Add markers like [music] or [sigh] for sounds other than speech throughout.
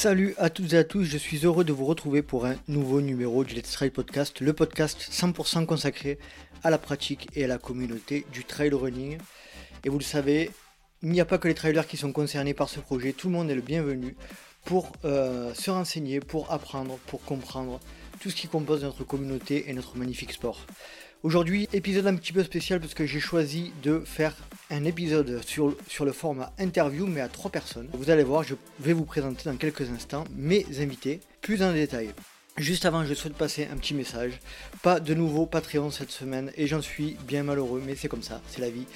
Salut à toutes et à tous, je suis heureux de vous retrouver pour un nouveau numéro du Let's Trail Podcast, le podcast 100% consacré à la pratique et à la communauté du trail running. Et vous le savez, il n'y a pas que les trailers qui sont concernés par ce projet, tout le monde est le bienvenu pour euh, se renseigner, pour apprendre, pour comprendre tout ce qui compose notre communauté et notre magnifique sport. Aujourd'hui, épisode un petit peu spécial parce que j'ai choisi de faire un épisode sur, sur le format interview mais à trois personnes. Vous allez voir, je vais vous présenter dans quelques instants mes invités plus en détail. Juste avant, je souhaite passer un petit message. Pas de nouveau Patreon cette semaine et j'en suis bien malheureux, mais c'est comme ça, c'est la vie.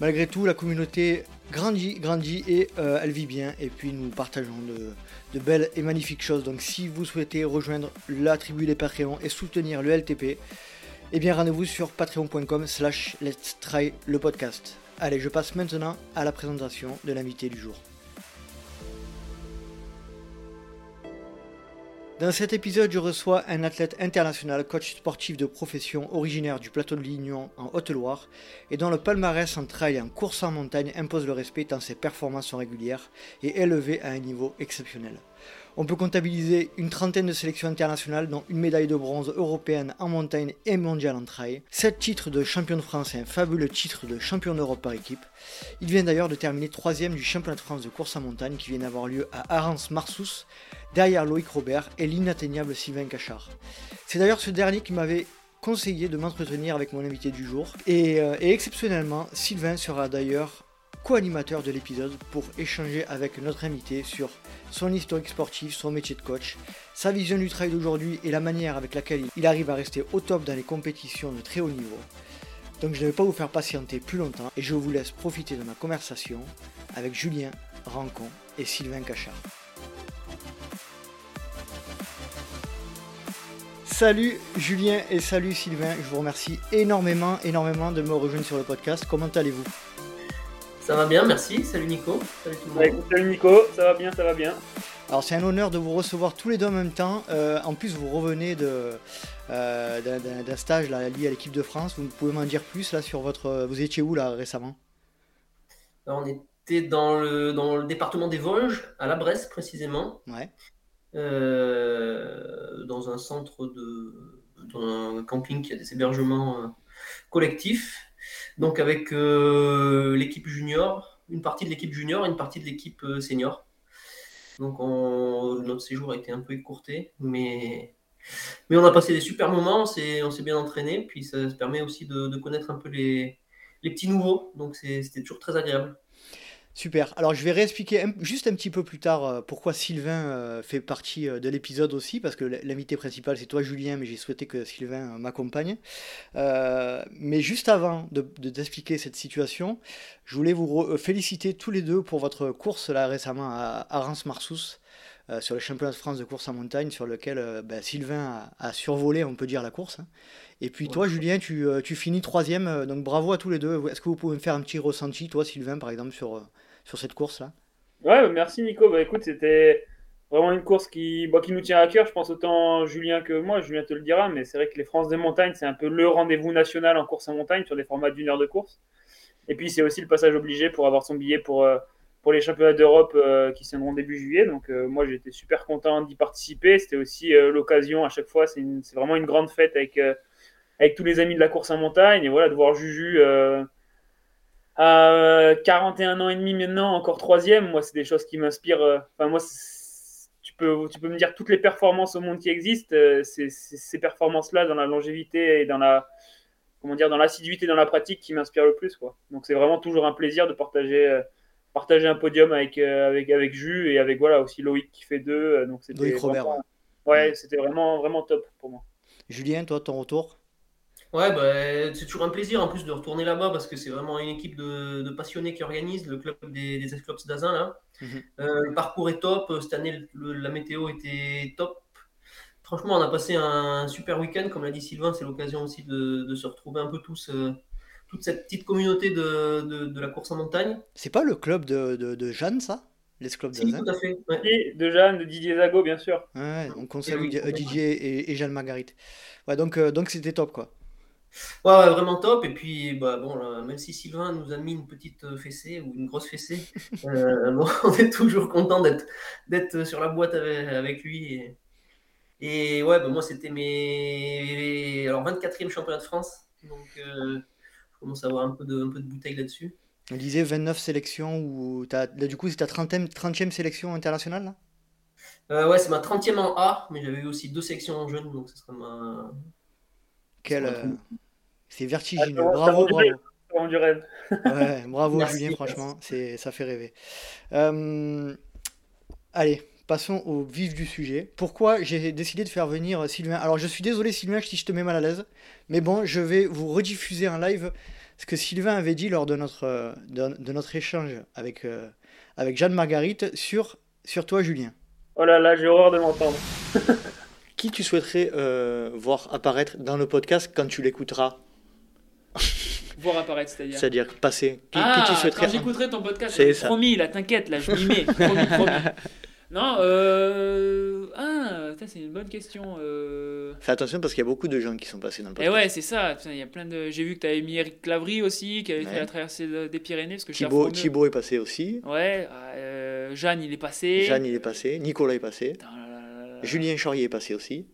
Malgré tout, la communauté grandit, grandit et euh, elle vit bien. Et puis nous partageons de, de, belles et magnifiques choses. Donc si vous souhaitez rejoindre la tribu des Patreons et soutenir le LTP, eh bien rendez-vous sur patreon.com slash let's try le podcast. Allez, je passe maintenant à la présentation de l'invité du jour. Dans cet épisode, je reçois un athlète international, coach sportif de profession originaire du plateau de Lignon en Haute-Loire et dont le palmarès en trail et en course en montagne impose le respect tant ses performances régulières et élevées à un niveau exceptionnel. On peut comptabiliser une trentaine de sélections internationales, dont une médaille de bronze européenne en montagne et mondiale en trail, 7 titres de champion de France et un fabuleux titre de champion d'Europe par équipe. Il vient d'ailleurs de terminer troisième du championnat de France de course en montagne qui vient d'avoir lieu à Arens-Marsous, derrière Loïc Robert et l'inatteignable Sylvain Cachard. C'est d'ailleurs ce dernier qui m'avait conseillé de m'entretenir avec mon invité du jour. Et, euh, et exceptionnellement, Sylvain sera d'ailleurs co-animateur de l'épisode pour échanger avec notre invité sur son historique sportif, son métier de coach, sa vision du trail d'aujourd'hui et la manière avec laquelle il arrive à rester au top dans les compétitions de très haut niveau. Donc je ne vais pas vous faire patienter plus longtemps et je vous laisse profiter de ma conversation avec Julien Rancon et Sylvain Cachard. Salut Julien et salut Sylvain, je vous remercie énormément, énormément de me rejoindre sur le podcast. Comment allez-vous? Ça va bien, merci. Salut Nico. Salut tout le monde. salut Nico, ça va bien, ça va bien. Alors c'est un honneur de vous recevoir tous les deux en même temps. Euh, en plus vous revenez de, euh, d'un, stage là, lié à l'équipe de France. Vous pouvez m'en dire plus là sur votre. Vous étiez où là récemment? On était dans le, dans le département des Vosges, à la Bresse précisément. Ouais. Euh, dans un centre de. dans un camping qui a des hébergements collectifs donc avec euh, l'équipe junior, une partie de l'équipe junior et une partie de l'équipe euh, senior. Donc notre séjour a été un peu écourté, mais, on a passé des super moments, on s'est bien entraîné, puis ça permet aussi de, connaître un peu les, les petits nouveaux, donc c'était toujours très agréable. Super. Alors je vais réexpliquer juste un petit peu plus tard euh, pourquoi Sylvain euh, fait partie euh, de l'épisode aussi, parce que l'invité principal c'est toi Julien, mais j'ai souhaité que Sylvain m'accompagne. mais juste avant de, t'expliquer cette situation, je voulais vous féliciter tous les deux pour votre course là récemment à, Reims-Marsous. sur le championnat de France de course en montagne, sur lequel ben, Sylvain a, survolé, on peut dire, la course. Hein. Et puis toi, Julien, tu, tu, finis troisième, donc bravo à tous les deux. Est-ce que vous pouvez me faire un petit ressenti, toi, Sylvain, par exemple, sur, sur cette course-là Ouais, merci Nico. Bah écoute, c'était vraiment une course qui, bah, qui nous tient à cœur. Je pense autant Julien que moi. Julien te le dira, mais c'est vrai que les France des montagnes, c'est un peu le rendez-vous national en course en montagne sur des formats d'une heure de course. Et puis c'est aussi le passage obligé pour avoir son billet pour, euh, pour les championnats d'Europe euh, qui sont début juillet. Donc euh, moi j'étais super content d'y participer. C'était aussi l'occasion à chaque fois. C'est vraiment une grande fête avec, avec tous les amis de la course en montagne. Et voilà, de voir Juju à 41 ans et demi maintenant, encore troisième, moi, c'est des choses qui m'inspirent. Euh, enfin, moi, tu peux, tu peux me dire toutes les performances au monde qui existent. Euh, c'est ces performances-là dans la longévité et dans la, comment dire, dans l'assiduité dans la pratique qui m'inspirent le plus, quoi. Donc, c'est vraiment toujours un plaisir de partager, euh, partager un podium avec, avec, avec Jus et avec, voilà, aussi Loïc qui fait deux. donc, c'était Loïc Robert. ouais, c'était vraiment, vraiment top pour moi. Julien, toi, ton retour? Ouais, bah, c'est toujours un plaisir en plus de retourner là-bas parce que c'est vraiment une équipe de, passionnés qui organise le club des, des d'Azin. Là. Mhm. Euh, le parcours est top. Cette année, la météo était top. Franchement, on a passé un super week-end. Comme l'a dit Sylvain, c'est l'occasion aussi de, se retrouver un peu tous, euh, toute cette petite communauté de, la course en montagne. C'est pas le club de, Jeanne, ça? Les clubs si, tout à fait. de Jeanne, de Didier Zago, bien sûr. Ouais, on conseille Didier et, Jeanne Marguerite. Ouais, donc euh, donc c'était top, quoi. Ouais, vraiment top. Et puis, bah, bon, même si Sylvain nous a mis une petite euh, fessée ou une grosse fessée, euh, [laughs] [laughs] on est toujours content d'être sur la boîte avec, lui. Et, ouais, bah, moi, c'était mes alors 24e championnat de France. Donc, euh, je commence à avoir un peu de, un peu de bouteille là-dessus. On disait 29 sélections, ou as, du coup, c'est ta 30e, 30e sélection internationale là? Ouais, c'est ma 30e en A, mais j'avais eu aussi deux sélections en jeune, donc ce serait ma. Quelle. C'est vertigineux. bravo, bravo. Du rêve. ouais, bravo [laughs] Julien, franchement, c'est ça fait rêver. Euh, allez, passons au vif du sujet. Pourquoi j'ai décidé de faire venir Sylvain? Alors, je suis désolé Sylvain si je te mets mal à l'aise, mais bon, je vais vous rediffuser en live ce que Sylvain avait dit lors de notre, de, notre échange avec, euh, avec Jeanne Marguerite sur, sur toi, Julien. Oh là là, j'ai horreur de m'entendre. [laughs] Qui tu souhaiterais euh, voir apparaître dans le podcast quand tu l'écouteras? Voir apparaître, c'est-à-dire C'est-à-dire passer. Qui, ah, qui tu souhaiterais quand j'écouterai ton podcast, c'est promis, là, t'inquiète, là, je m'y mets. promis, promis. [laughs] Non, euh... Ah, c'est une bonne question. Euh... Fais attention parce qu'il y a beaucoup de gens qui sont passés dans le podcast. Et ouais, c'est ça. Il y a plein de... J'ai vu que tu avais mis Eric Clavry aussi, qui avait fait la traversée des Pyrénées. Parce que Thibaut, Thibaut est passé aussi. Ouais, euh... Jeanne, il est passé. Jeanne, il est passé. Nicolas est passé. Julien Chaurier est passé aussi.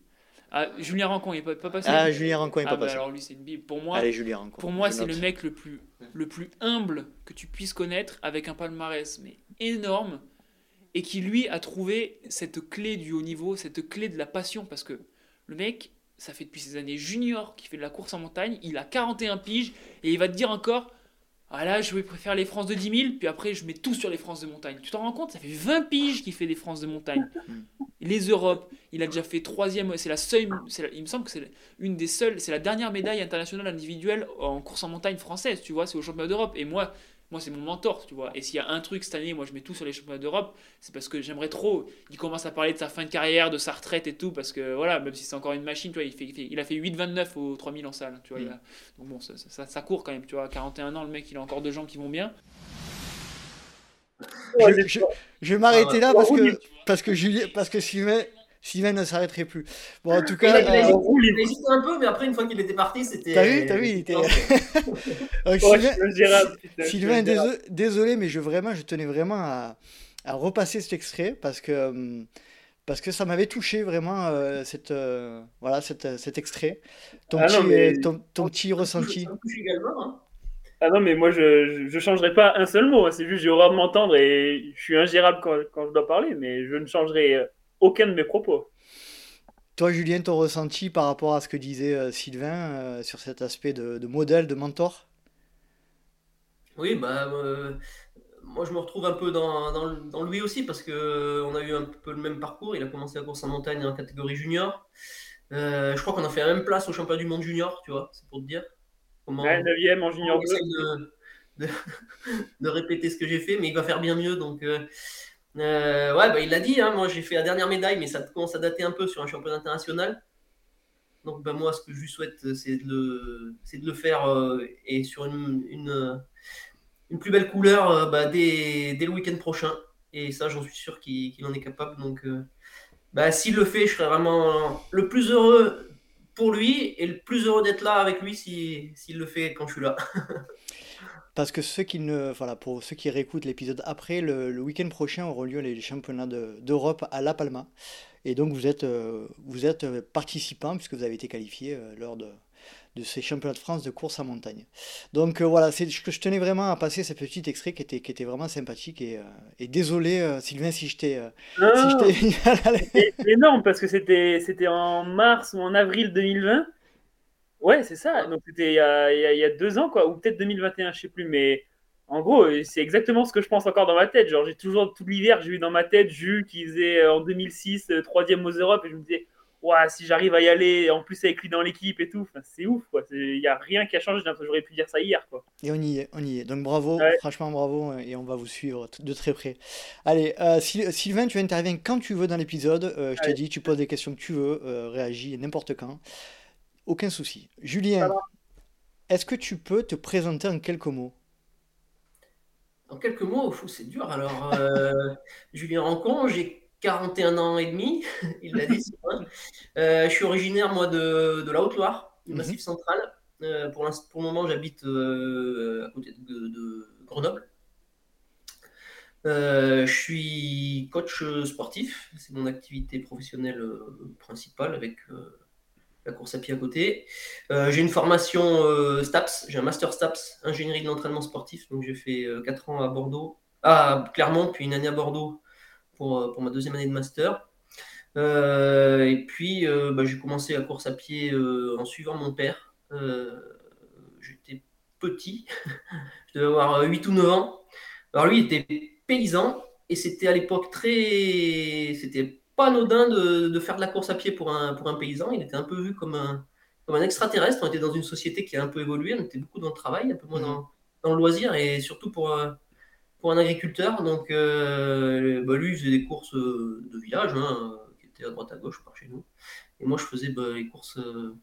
Ah, Julien Rancon, il n'est pas, passé Ah, Julien Rancon n'est pas ah, bah passé. alors lui, c'est une bible. Pour moi, Allez, Julien Rancon. Pour moi, c'est le mec le plus, le plus humble que tu puisses connaître avec un palmarès mais énorme et qui, lui, a trouvé cette clé du haut niveau, cette clé de la passion parce que le mec, ça fait depuis ses années junior qu'il fait de la course en montagne, il a 41 piges et il va te dire encore ah là, je vais préférer les France de 10 000, puis après, je mets tout sur les France de montagne. Tu t'en rends compte? Ça fait 20 piges qu'il fait des France de montagne. [laughs] Les Europes, il a déjà fait troisième. C'est la seule. il me semble que c'est une des seules. C'est la dernière médaille internationale individuelle en course en montagne française, tu vois. C'est au championnat d'Europe. Et moi, moi, c'est mon mentor, tu vois. Et s'il y a un truc cette année, moi, je mets tout sur les championnats d'Europe, c'est parce que j'aimerais trop. Il commence à parler de sa fin de carrière, de sa retraite et tout, parce que voilà, même si c'est encore une machine, tu vois, il, fait, il, a fait 8,29 au 3000 en salle, tu vois. Mm. donc bon, ça, ça, ça, court quand même, tu vois. 41 ans, le mec, il a encore deux jambes qui vont bien. Je, je, vais m'arrêter là parce que, parce que, Julien, parce que Sylvain, Sylvain ne s'arrêterait plus. Bon, en tout cas. Il, a, euh, un peu, mais après, une fois qu'il était parti, c'était. T'as vu, t'as vu, il était. [laughs] Sylvain, désolé, mais je, vraiment, je tenais vraiment à, à repasser cet extrait parce que. Euh, parce que ça m'avait touché vraiment euh, cette, voilà, cette, cet extrait, ton, ah petit, ton, ton, petit ressenti. Hein. Ah non, mais moi je ne changerai pas un seul mot, hein. c'est juste j'ai horreur de m'entendre et je suis ingérable quand, quand, je dois parler, mais je ne changerai aucun de mes propos. Toi, Julien, ton ressenti par rapport à ce que disait euh, Sylvain euh, sur cet aspect de, modèle, de mentor? Oui, bah, euh, moi je me retrouve un peu dans, lui aussi parce qu'on a eu un peu le même parcours. Il a commencé la course en montagne en catégorie junior. je crois qu'on a fait la même place au championnat du monde junior, tu vois, c'est pour te dire. Comment, 9e en junior de, [laughs] de, répéter ce que j'ai fait, mais il va faire bien mieux. Donc, euh, ouais, bah, il l'a dit, hein, moi j'ai fait la dernière médaille, mais ça commence à dater un peu sur un championnat international. Donc bah, moi, ce que je lui souhaite, c'est de le, faire euh, et sur une, plus belle couleur euh, bah, dès, le week-end prochain. Et ça, j'en suis sûr qu'il en est capable. Donc bah, s'il le fait, je serai vraiment le plus heureux pour lui et le plus heureux d'être là avec lui s'il le fait quand je suis là. [laughs] Parce que ceux qui ne, voilà, pour ceux qui réécoutent l'épisode après, le, week-end prochain auront lieu les championnats d'Europe à La Palma. Et donc vous êtes, euh, vous êtes participant puisque vous avez été qualifié euh, lors de, de, ces championnats de France de course à montagne. Donc euh, voilà, c'est je, je tenais vraiment à passer ce petit extrait qui était, qui était vraiment sympathique. Et, et désolé Sylvain si je t'ai... [laughs] c'est énorme parce que c'était en mars ou en avril 2020. Ouais, c'est ça. Donc c'était il, y a deux ans, quoi, ou peut-être 2021, je sais plus. Mais en gros, c'est exactement ce que je pense encore dans ma tête. Genre, j'ai toujours tout l'hiver, j'ai eu dans ma tête Jules qui faisait euh, en 2006 euh, troisième aux Europes, et je me disais, ouais, si j'arrive à y aller, en plus avec lui dans l'équipe et tout, c'est ouf, quoi. Il n'y a rien qui a changé. J'aurais pu dire ça hier, quoi. Et on y est, on y est. Donc bravo, franchement bravo, et on va vous suivre de très près. Allez, euh, Sylvain, tu interviens quand tu veux dans l'épisode. je te dis, tu poses des questions que tu veux, réagis n'importe quand. Aucun souci. Julien, est-ce que tu peux te présenter en quelques mots? En quelques mots, c'est dur. Alors, euh, [laughs] Julien Rancon, j'ai 41 ans et demi, [laughs] il l'a dit. Euh, je suis originaire, moi, de, la Haute-Loire, du mhm. Massif central. pour, pour, le moment, j'habite à côté de, Grenoble. je suis coach sportif, c'est mon activité professionnelle principale avec la course à pied à côté. j'ai une formation STAPS, j'ai un master STAPS, ingénierie de l'entraînement sportif, donc j'ai fait 4 ans à Bordeaux, à Clermont, puis une année à Bordeaux pour, pour ma deuxième année de master. Euh, et puis, euh, bah, j'ai commencé la course à pied euh, en suivant mon père. J'étais petit, [laughs] je devais avoir 8 ou 9 ans. Alors lui, il était paysan et c'était à l'époque très. C'était pas anodin de, faire de la course à pied pour un, pour un paysan. Il était un peu vu comme un, comme un extraterrestre. On était dans une société qui a un peu évolué. On était beaucoup dans le travail, un peu moins dans, dans le loisir et surtout pour, pour un agriculteur. Donc, bah, lui, il faisait des courses de village. Hein, à droite à gauche par chez nous. Et moi, je faisais bah, les courses euh,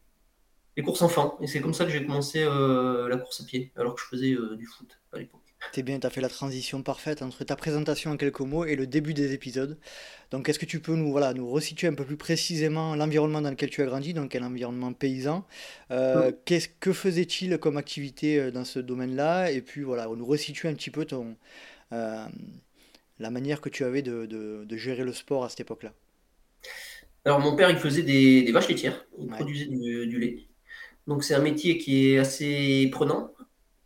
les courses enfants. Et c'est comme ça que j'ai commencé euh, la course à pied, alors que je faisais euh, du foot à l'époque. C'est bien, tu as fait la transition parfaite entre ta présentation en quelques mots et le début des épisodes. Donc, est-ce que tu peux nous, voilà, nous resituer un peu plus précisément l'environnement dans lequel tu as grandi, donc un environnement paysan qu'est-ce, Que faisait-il comme activité dans ce domaine-là? Et puis, voilà, nous resituer un petit peu ton, la manière que tu avais de, de gérer le sport à cette époque-là. Alors, mon père, il faisait des, vaches laitières. Il produisait du, lait. Donc, c'est un métier qui est assez prenant.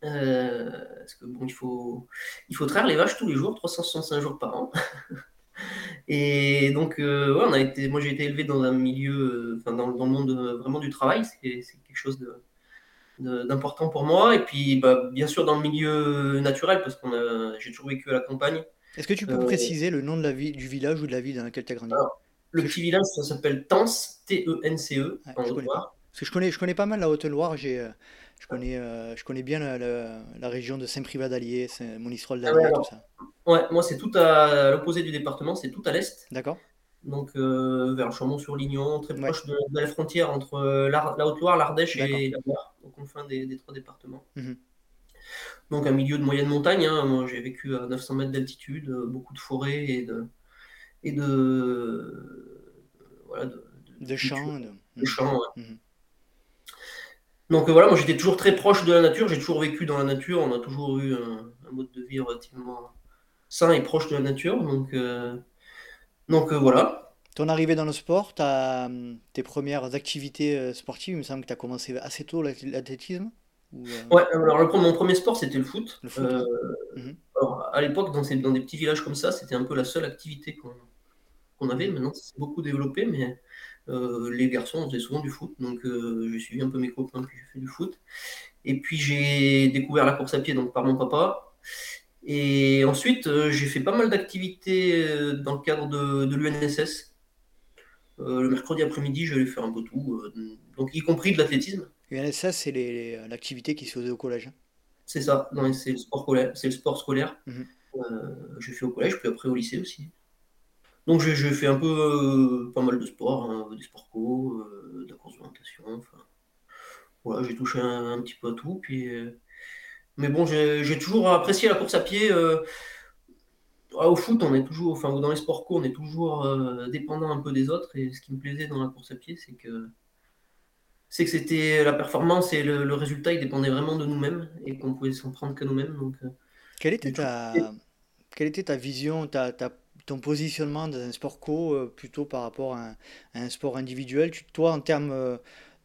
Euh, parce que bon, il faut, il faut traire les vaches tous les jours, 365 jours par an. [laughs] Et donc, euh, on a été, moi, j'ai été élevé dans un milieu, euh, dans, le monde vraiment du travail. C'est quelque chose d'important pour moi. Et puis, bah, bien sûr, dans le milieu naturel, parce que j'ai toujours vécu à la campagne. Est-ce que tu peux préciser le nom de la ville, du village ou de la ville dans laquelle tu as grandi le petit village, ça s'appelle Tence, T-E-N-C-E, en Haute-Loire. Parce que je connais, je connais pas mal la Haute-Loire. J'ai, euh, je, connais, euh, je connais bien la, région de Saint-Privat d'Allier, Monistrol d'Allier, ah tout ça. Ouais, moi, c'est tout à l'opposé du département, c'est tout à l'est. D'accord. Donc, euh, vers Chambon-sur-Lignon, très proche de, la frontière entre la, Haute-Loire, l'Ardèche et la Loire, donc on des, des trois départements. Mhm. Donc, un milieu de moyenne montagne. Hein. Moi, j'ai vécu à 900 mètres d'altitude, beaucoup de forêts et de et de, voilà, de, champs. De, champs. Donc voilà, moi j'étais toujours très proche de la nature, j'ai toujours vécu dans la nature, on a toujours eu un, mode de vie relativement sain et proche de la nature. Donc, euh, donc euh, voilà. Ton arrivée dans le sport, as, tes premières activités euh, sportives, il me semble que tu as commencé assez tôt l'athlétisme Ouais, alors mon premier sport c'était le foot. Mhm. alors, à l'époque, dans, dans, des petits villages comme ça, c'était un peu la seule activité qu'on qu'on avait. Maintenant, c'est beaucoup développé, mais euh, les garçons faisaient souvent du foot. Donc, euh, j'ai suivi un peu mes copains, puis j'ai fait du foot. Et puis, j'ai découvert la course à pied donc, par mon papa. Et ensuite, euh, j'ai fait pas mal d'activités dans le cadre de, de l'UNSS. le mercredi après-midi, j'allais faire un peu tout, donc y compris de l'athlétisme. L'UNSS, c'est l'activité qui se faisait au collège. Hein. C'est ça, c'est le sport scolaire. C'est le sport scolaire. Mhm. j'ai fait au collège, puis après au lycée aussi. Donc j'ai fait un peu euh, pas mal de sport, hein, des sports co, euh, de la course d'orientation, enfin voilà, j'ai touché un, petit peu à tout. Puis, euh, mais bon, j'ai toujours apprécié la course à pied. Ah, au foot, on est toujours, enfin dans les sports co, on est toujours dépendant un peu des autres. Et ce qui me plaisait dans la course à pied, c'est que c'est que c'était la performance et le, résultat, il dépendait vraiment de nous-mêmes et qu'on pouvait s'en prendre que nous-mêmes. Donc, quelle était ta, quelle était ta vision, ta, ta ton positionnement dans un sport co euh, plutôt par rapport à un, sport individuel tu, Toi, en termes euh,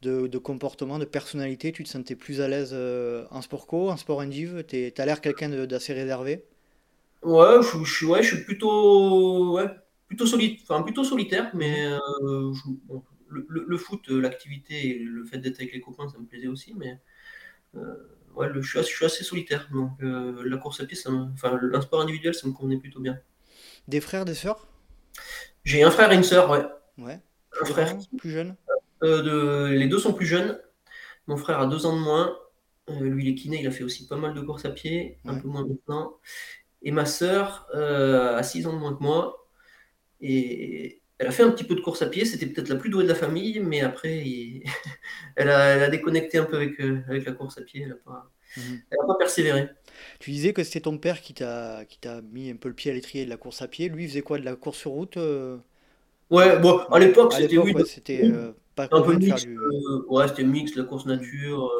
de, comportement, de personnalité, tu te sentais plus à l'aise euh, en sport co, en sport indiv? Tu as l'air quelqu'un d'assez réservé? Ouais, je, je, ouais, je suis plutôt, ouais, plutôt, solide, enfin, plutôt solitaire, mais le, foot, l'activité et le fait d'être avec les copains, ça me plaisait aussi, mais ouais, je, suis assez, je, suis assez, solitaire. Donc la course à pied, ça enfin, un sport individuel, ça me convenait plutôt bien. Des frères, des sœurs? J'ai un frère et une sœur, ouais. Ouais. Un frère. Plus jeune? Euh, de... Les deux sont plus jeunes. Mon frère a deux ans de moins. Euh, lui, il est kiné, il a fait aussi pas mal de courses à pied, un peu moins maintenant. Et ma sœur euh, a six ans de moins que moi. Et elle a fait un petit peu de course à pied. C'était peut-être la plus douée de la famille, mais après, [laughs] elle, a, déconnecté un peu avec, avec la course à pied. Elle n'a pas, mhm. pas persévéré. Tu disais que c'était ton père qui t'a qui t'a mis un peu le pied à l'étrier de la course à pied. Lui, il faisait quoi De la course sur route euh? Ouais, bon, à l'époque, c'était oui, c'était euh, pas un peu mix. Du... Euh, ouais, c'était mix, la course nature.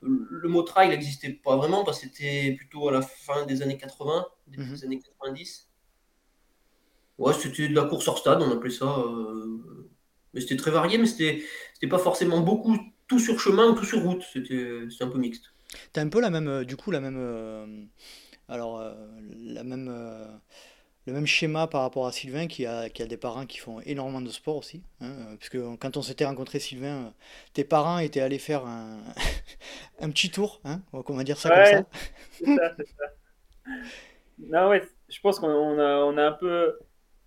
le mot trail n'existait pas vraiment parce que c'était plutôt à la fin des années 80, début Mhm. des années 90. Ouais, c'était de la course hors stade, on appelait ça. Mais c'était très varié, mais c'était c'était pas forcément beaucoup tout sur chemin ou tout sur route. C'était c'était un peu mixte. T'as un peu la même, euh, du coup, la même, euh, alors, euh, la même, le même schéma par rapport à Sylvain qui a, qui a des parents qui font énormément de sport aussi. hein, euh, puisque quand on s'était rencontré, Sylvain, tes parents étaient allés faire un, [laughs] un petit tour, hein, on va dire ça comme ça. ça, ça. Non, ouais, je pense qu'on on a, on a un peu,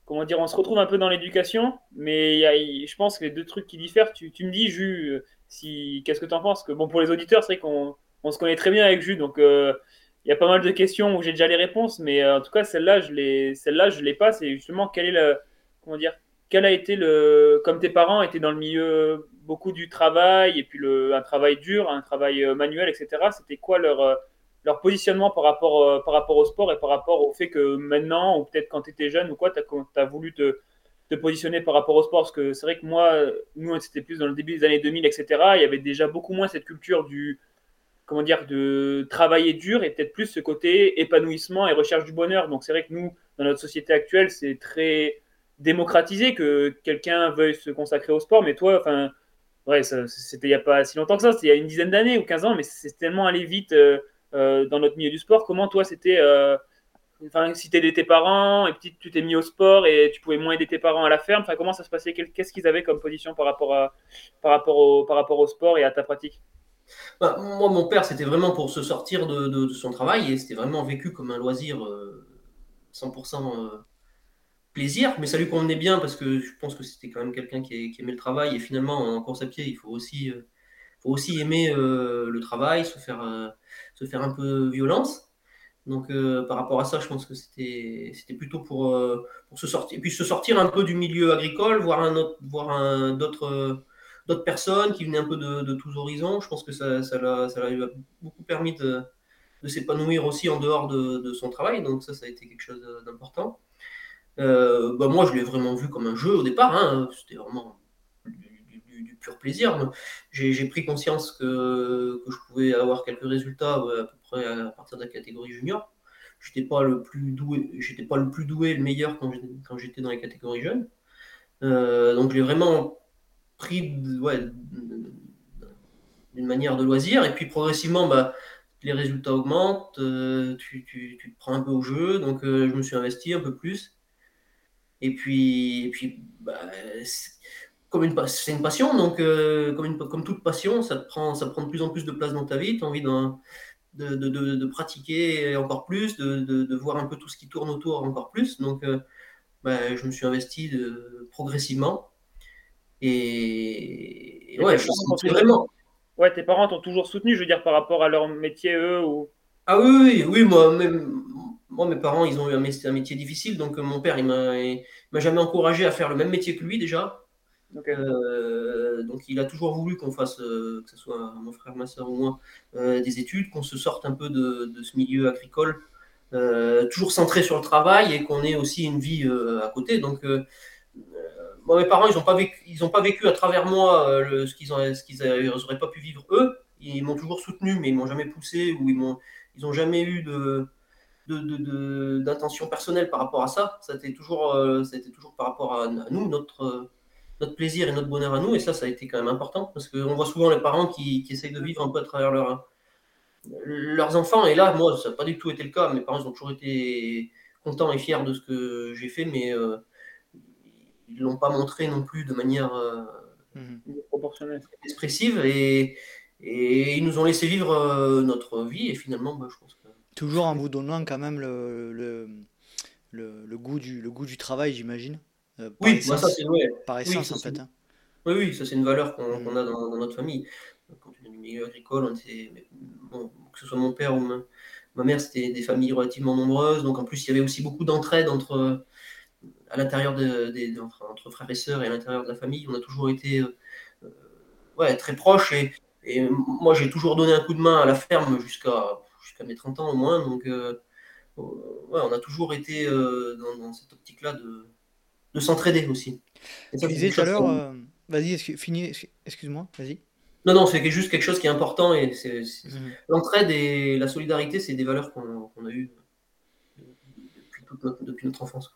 comment dire, on se retrouve un peu dans l'éducation, mais y a, je pense que les deux trucs qui diffèrent, tu, tu me dis, Jus, si, qu'est-ce que tu en penses? Que, bon, pour les auditeurs, c'est vrai qu'on on se connaît très bien avec Jus, donc euh, il y a pas mal de questions où j'ai déjà les réponses, mais euh, en tout cas, celle-là, je l'ai, celle-là, je l'ai pas, c'est justement est le, comment dire, quel a été le, comme tes parents étaient dans le milieu beaucoup du travail, et puis le, un travail dur, un travail euh, manuel, etc., c'était quoi leur, leur positionnement par rapport, par rapport au sport et par rapport au fait que maintenant, ou peut-être quand tu étais jeune ou quoi, tu as, voulu te, te positionner par rapport au sport? Parce que c'est vrai que moi, nous, c'était plus dans le début des années 2000, etc. Il y avait déjà beaucoup moins cette culture du, comment dire, de travailler dur et peut-être plus ce côté épanouissement et recherche du bonheur. Donc c'est vrai que nous, dans notre société actuelle, c'est très démocratisé que quelqu'un veuille se consacrer au sport, mais toi, enfin, ouais, c'était il n'y a pas si longtemps que ça, c'était il y a une dizaine d'années ou 15 ans, mais c'est tellement allé vite euh, euh, dans notre milieu du sport. Comment toi, c'était, euh, enfin, si t'aidais tes parents et petit, tu t'es mis au sport et tu pouvais moins aider tes parents à la ferme, enfin, comment ça se passait? Qu'est-ce qu'ils avaient comme position par rapport, à, par, rapport au, par rapport au sport et à ta pratique? Bah, moi, mon père, c'était vraiment pour se sortir de, son travail et c'était vraiment vécu comme un loisir euh, 100% euh, plaisir, mais ça lui convenait bien parce que je pense que c'était quand même quelqu'un qui, aimait le travail et finalement, en course à pied, il faut aussi, euh, faut aussi aimer euh, le travail, se faire, euh, se faire un peu violence. Donc, euh, par rapport à ça, je pense que c'était plutôt pour, euh, se sortir, puis se sortir un peu du milieu agricole, voir un autre, d'autres, euh, d'autres personnes qui venaient un peu de, tous horizons. Je pense que ça, ça, l'a, beaucoup permis de, s'épanouir aussi en dehors de, son travail. Donc, ça, ça a été quelque chose d'important. Euh, bah, moi, je l'ai vraiment vu comme un jeu au départ. hein. C'était vraiment du, pur plaisir. J'ai pris conscience que, je pouvais avoir quelques résultats à peu près à partir de la catégorie junior. J'étais pas le plus doué, j'étais pas le plus doué, le meilleur quand j'étais quand j'étais dans les catégories jeunes. Euh, donc j'ai vraiment pris d'une manière de loisir. Et puis progressivement, bah, les résultats augmentent, euh, tu, tu- tu te prends un peu au jeu. Donc euh, je me suis investi un peu plus. Et puis, et puis bah, c'est comme une, c'est une passion, donc euh, comme, comme toute passion, ça prend, ça prend de plus en plus de place dans ta vie. Tu as envie de, de, de- pratiquer encore plus, de, voir un peu tout ce qui tourne autour encore plus. Donc bah, je me suis investi progressivement. Et, et ouais, je toujours- vraiment. Ouais, tes parents t'ont toujours soutenu, je veux dire, par rapport à leur métier, eux, ou... Ah oui, oui, oui, moi, même, moi, mes parents, ils ont eu un métier, un métier difficile, donc euh, mon père, il m'a, jamais encouragé à faire le même métier que lui déjà. Euh, donc il a toujours voulu qu'on fasse, euh, que ce soit mon frère, ma soeur ou moi, des études, qu'on se sorte un peu de, de ce milieu agricole, toujours centré sur le travail et qu'on ait aussi une vie à côté. Donc mes parents, ils n'ont pas vécu, pas vécu à travers moi euh, ce qu'ils n'auraient pas pu vivre eux. Ils m'ont toujours soutenu, mais ils m'ont jamais poussé ou ils m'ont, ils ont jamais eu de d'intention personnelle par rapport à ça. Ça a été toujours, euh, par rapport à, nous, notre, euh, notre plaisir et notre bonheur à nous. Et ça, ça a été quand même important parce qu'on voit souvent les parents qui, essayent de vivre un peu à travers leur, leurs enfants. Et là, moi, ça n'a pas du tout été le cas. Mes parents ils ont toujours été contents et fiers de ce que j'ai fait, mais ils ne l'ont pas montré non plus de manière euh, Mhm. Proportionnel. expressive. Et, et ils nous ont laissé vivre euh, notre vie. Et finalement, bah, je pense que Toujours en vous donnant quand même le, le, le, le goût, du, le goût du travail, j'imagine. euh, par oui, bah, essence, ça c'est ouais. par Oui, essence ça, en c'est- fait. hein. Oui, oui, ça c'est une valeur qu'on qu'on a dans, dans notre famille. Quand tu viens du milieu agricole, on était, mais bon, que ce soit mon père ou ma, ma mère, c'était des familles relativement nombreuses. Donc en plus, il y avait aussi beaucoup d'entraide entre, à l'intérieur de- des, entre, entre frères et sœurs et à l'intérieur de la famille. On a toujours été euh, euh, ouais, très proches. Et, et moi, j'ai toujours donné un coup de main à la ferme jusqu'à jusqu'à mes 30 ans au moins. Donc euh, ouais, on a toujours été euh, dans, dans cette optique-là de, de s'entraider aussi. Et ça, Tu c'est disais quelque tout à chose l'heure, qu'on- vas-y, finis, excu- excuse-moi, vas-y. Non, non, c'est juste quelque chose qui est important et Mhm. l'entraide et la solidarité, c'est des valeurs qu'on a eues notre, depuis notre enfance.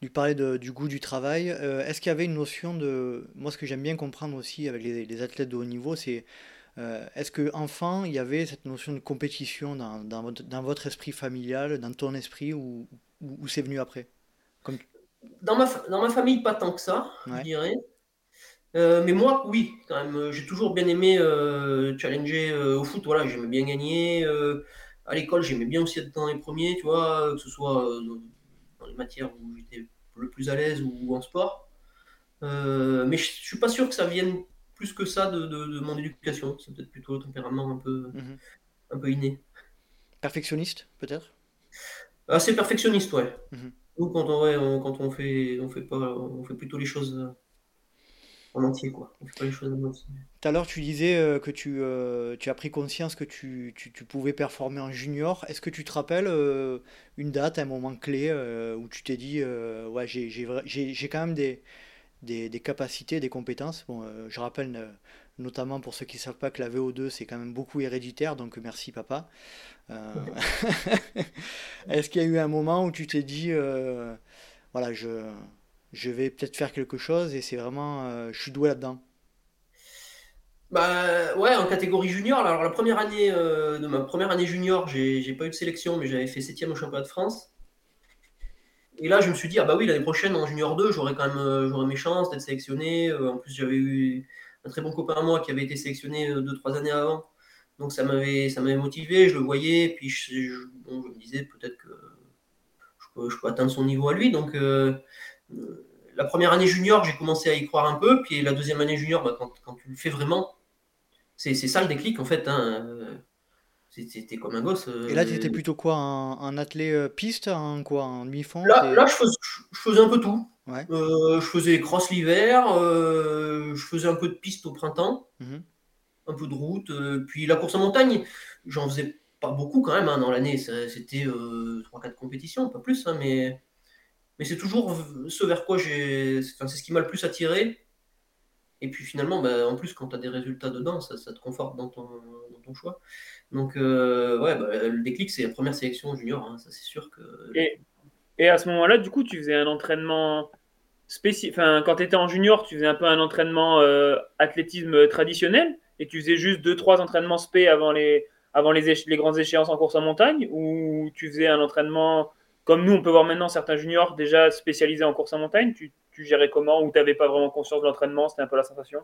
Tu parlais de- du goût du travail. Euh, est-ce qu'il y avait une notion de... Moi, ce que j'aime bien comprendre aussi avec les, les athlètes de haut niveau, c'est euh, est-ce que enfant, il y avait cette notion de compétition dans, dans votre, dans votre esprit familial, dans ton esprit, ou, ou, ou c'est venu après? Comme... Dans ma, dans ma famille, pas tant que ça, je dirais. Euh, mais moi, oui, quand même. euh, J'ai toujours bien aimé euh, challenger euh, au foot. Voilà, j'aimais bien gagner. Euh, à l'école, j'aimais bien aussi être dans les premiers, tu vois, que ce soit euh, dans les matières où j'étais le plus à l'aise ou en sport. Euh, mais je je suis pas sûr que ça vienne plus que ça de, de- de mon éducation. C'est peut-être plutôt le tempérament un peu, Mhm. un peu inné. Perfectionniste, peut-être? Assez perfectionniste, ouais. Mhm. Nous, quand on, ouais, on- quand on fait, on fait pas, on fait plutôt les choses euh, en quoi. Tout à l'heure, tu disais euh, que tu, euh, tu as pris conscience que tu, pouvais performer en junior. Est-ce que tu te rappelles euh, une date, un moment clé où tu t'es dit, ouais, j'ai, quand même des, capacités, des compétences. Bon, je rappelle notamment pour ceux qui ne savent pas que la VO2, c'est quand même beaucoup héréditaire, donc merci papa. [laughs] Est-ce qu'il y a eu un moment où tu t'es dit, voilà, je, je vais peut-être faire quelque chose et c'est vraiment, euh, je suis doué là-dedans. Bah ouais, en catégorie junior. Alors la première année euh, de ma première année junior, j'ai pas eu de sélection, mais j'avais fait septième au championnat de France. Et là, je me suis dit, ah bah oui, l'année prochaine en junior 2, j'aurais quand même euh, mes chances d'être sélectionné. En plus, j'avais eu un très bon copain à moi qui avait été sélectionné deux, trois années avant. Donc ça m'avait ça m'avait motivé, je le voyais, puis je, me disais peut-être que je peux, atteindre son niveau à lui. Donc la première année junior, j'ai commencé à y croire un peu, puis la deuxième année junior, bah, quand, quand tu le fais vraiment, c'est ça le déclic en fait. Hein. euh, C'était comme un gosse. Et là, tu euh, étais plutôt quoi? En, en athlé euh, piste? En quoi? En demi-fond? Là, je, faisais, je faisais un peu tout. Ouais. Euh, je faisais cross l'hiver, euh, je faisais un peu de piste au printemps, Mhm. un peu de route. euh, puis la course en montagne, j'en faisais pas beaucoup quand même hein, dans l'année. C'était euh, 3-4 compétitions, pas plus. hein, mais mais c'est toujours ce vers quoi j'ai. Enfin, c'est ce qui m'a le plus attiré. Et puis finalement, bah, en plus, quand tu as des résultats dedans, ça, ça te conforte dans ton, dans ton choix. Donc, euh, ouais, bah, le déclic, c'est la première sélection junior. hein, ça, c'est sûr que. Et, et à ce moment-là, du coup, tu faisais un entraînement spécifique. Enfin, quand tu étais en junior, tu faisais un peu un entraînement euh, athlétisme traditionnel et tu faisais juste deux, trois entraînements spé avant les, avant les, les grandes échéances en course en montagne ou tu faisais un entraînement comme nous, on peut voir maintenant certains juniors déjà spécialisés en course en montagne. Tu, tu gérais comment ou tu n'avais pas vraiment conscience de l'entraînement? C'était un peu la sensation?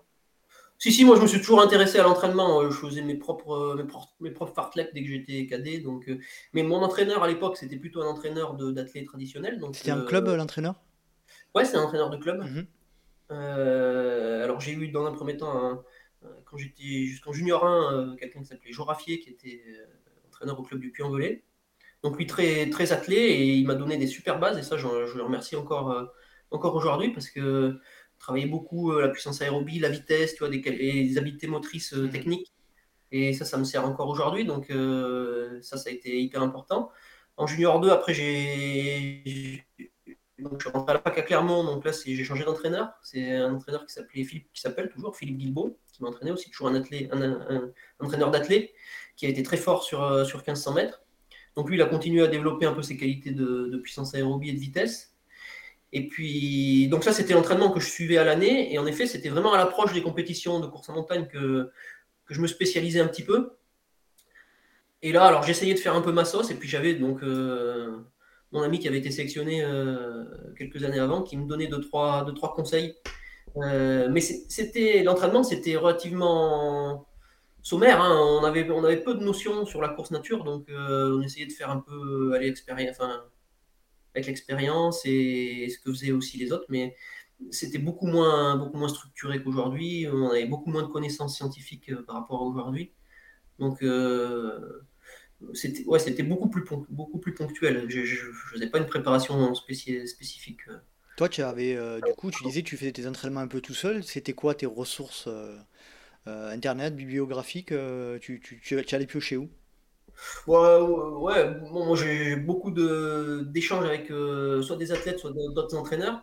Si, si, moi je me suis toujours intéressé à l'entraînement. Euh, Je faisais mes propres, euh, mes propres, mes propres fartleks dès que j'étais cadet. Donc, euh, mais mon entraîneur à l'époque, c'était plutôt un entraîneur d'athlètes traditionnels. Donc, C'était un euh, club, l'entraîneur? Ouais, c'est un entraîneur de club. Mhm. Euh, alors j'ai eu dans un premier temps, un- quand j'étais jusqu'en junior 1, euh, quelqu'un qui s'appelait Jean Raffier, qui était entraîneur au club du Puy-en-Velay. Donc lui très, très attelé et il m'a donné des super bases et ça je, je le remercie encore, euh, encore aujourd'hui parce que travaillait beaucoup euh, la puissance aérobie, la vitesse, tu vois, des, des habiletés motrices euh, Mhm. techniques. Et ça, ça me sert encore aujourd'hui. Donc ça, ça a été hyper important. En junior 2, après, j'ai donc, je suis rentré à la PAC à Clermont, donc là j'ai changé d'entraîneur. C'est un entraîneur qui s'appelait Philippe, qui s'appelle toujours Philippe Guilbault, qui m'a entraîné aussi, toujours un, athlète, un, un- un entraîneur d'athlète, qui a été très fort sur, sur 1500 mètres. Donc lui, il a continué à développer un peu ses qualités de, puissance aérobie et de vitesse. Et puis, donc ça, c'était l'entraînement que je suivais à l'année. Et en effet, c'était vraiment à l'approche des compétitions de course en montagne que, que je me spécialisais un petit peu. Et là, alors j'essayais de faire un peu ma sauce. Et puis j'avais donc euh, mon ami qui avait été sélectionné euh, quelques années avant, qui me donnait deux, trois, deux, trois conseils. Euh, mais c'était l'entraînement, c'était relativement sommaire. hein. On, avait, on avait peu de notions sur la course nature, donc euh, on essayait de faire un peu aller expéri- enfin, avec l'expérience et ce que faisaient aussi les autres, mais c'était beaucoup moins, beaucoup moins structuré qu'aujourd'hui. On avait beaucoup moins de connaissances scientifiques euh, par rapport à aujourd'hui. Donc, euh, c'était ouais, c'était beaucoup plus, beaucoup plus ponctuel. Je ne faisais pas une préparation spéci- spécifique. euh. Toi, tu avais, euh, du coup, tu disais que tu faisais tes entraînements un peu tout seul. C'était quoi tes ressources euh, euh, internet, bibliographiques? euh, tu, tu, tu, tu allais piocher où? Ouais, ouais, bon, moi j'ai beaucoup d'échanges avec euh, soit des athlètes, soit d'autres entraîneurs.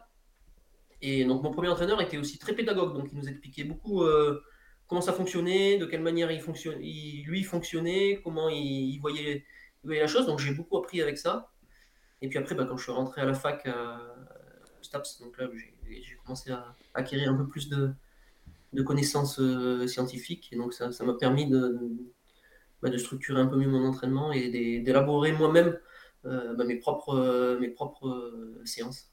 Et donc mon premier entraîneur était aussi très pédagogue, donc il nous expliquait beaucoup, euh, comment ça fonctionnait, de quelle manière il fonctionne, lui fonctionnait, comment il, voyait, la chose. Donc j'ai beaucoup appris avec ça. Et puis après, bah, quand je suis rentré à la fac STAPS, donc là j'ai commencé à acquérir un peu plus de, connaissances euh, scientifiques. Et donc ça m'a permis de, bah, de structurer un peu mieux mon entraînement et d'élaborer moi-même euh, bah, mes propres, mes propres séances.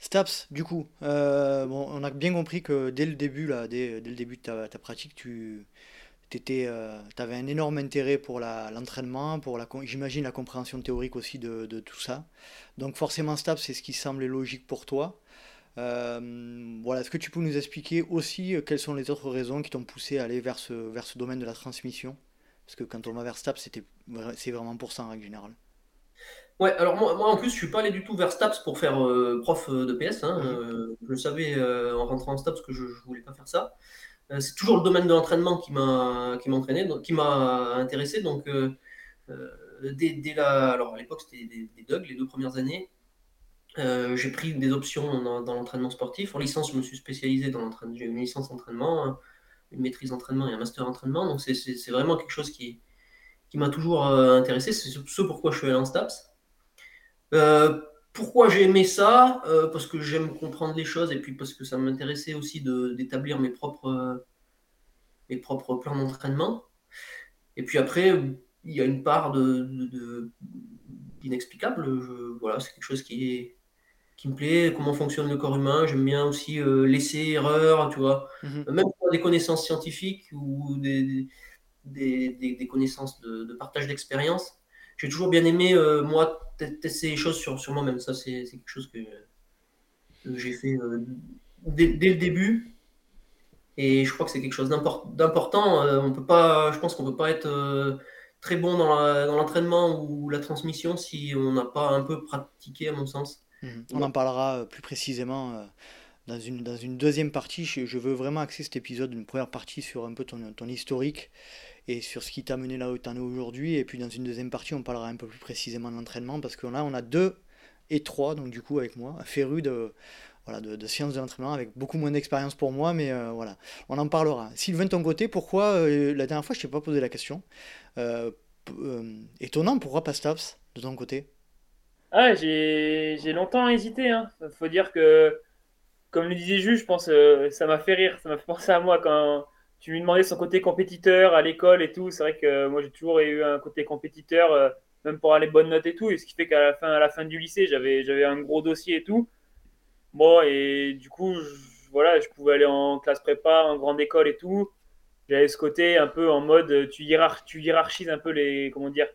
Staps, du coup, euh, bon, on a bien compris que dès le début, là, dès, le début de ta, pratique, tu euh, avais un énorme intérêt pour l'entraînement, pour la, j'imagine la compréhension théorique aussi de, tout ça. Donc forcément, Staps, c'est ce qui semblait logique pour toi. Euh, voilà, est-ce que tu peux nous expliquer aussi quelles sont les autres raisons qui t'ont poussé à aller vers ce, vers ce domaine de la transmission? Parce que quand on va vers Staps, c'est vraiment pour ça en règle générale. Ouais, alors moi, moi, en plus, je suis pas allé du tout vers STAPS pour faire euh, prof euh, de PS. Hein, mhm. euh, je le savais en rentrant en STAPS que je, ne voulais pas faire ça. c'est toujours le domaine de l'entraînement qui m'a qui m'a intéressé. Donc dès, la, alors à l'époque c'était des, des les deux premières années. J'ai pris des options dans, l'entraînement sportif. En licence, je me suis spécialisé dans l'entraînement. J'ai une licence entraînement, une maîtrise entraînement et un master entraînement. Donc c'est vraiment quelque chose qui, qui m'a toujours intéressé. C'est ce pourquoi je suis allé en STAPS. Euh, pourquoi j'ai aimé ça euh, Parce que j'aime comprendre les choses et puis parce que ça m'intéressait aussi d'établir mes propres, mes propres plans d'entraînement. Et puis après, il y a une part de, d'inexplicable. Voilà, c'est quelque chose qui, est, qui me plaît. Comment fonctionne le corps humain J'aime bien aussi euh, laisser erreur, tu vois. Mhm. Même pour des connaissances scientifiques ou des, des, des connaissances de, partage d'expérience j'ai toujours bien aimé, euh, moi, tester les choses sur, sur moi-même. Ça, c'est quelque chose que, j'ai fait euh, dès, le début. Et je crois que c'est quelque chose d'important. Euh, on peut pas, je pense qu'on ne peut pas être très bon dans l'entraînement ou la transmission si on n'a pas un peu pratiqué, à mon sens. Mhm. On en parlera plus précisément dans une, dans une deuxième partie. Je, veux vraiment axer cet épisode, une première partie sur un peu ton, ton historique et sur ce qui t'a mené là où tu en es aujourd'hui. Et puis dans une deuxième partie, on parlera un peu plus précisément de l'entraînement parce que là, on a deux et trois, donc du coup avec moi, féru de, voilà, de, sciences de l'entraînement avec beaucoup moins d'expérience pour moi, mais euh, voilà, on en parlera. Sylvain, de ton côté, pourquoi, euh, la dernière fois, je t'ai pas posé la question, euh, étonnant, pourquoi pas Staps de ton côté? Ah, j'ai longtemps hésité. Il hein. faut dire que, comme le disait Jules, je pense ça m'a fait rire. Ça m'a fait penser à moi quand, tu lui demandais son côté compétiteur à l'école et tout. C'est vrai que moi, j'ai toujours eu un côté compétiteur, euh, même pour aller bonnes notes et tout. Et ce qui fait qu'à la fin, du lycée, j'avais, un gros dossier et tout. Bon, et du coup, je, voilà, je pouvais aller en classe prépa, en grande école et tout. J'avais ce côté un peu en mode, tu, tu hiérarchises un peu les, comment dire,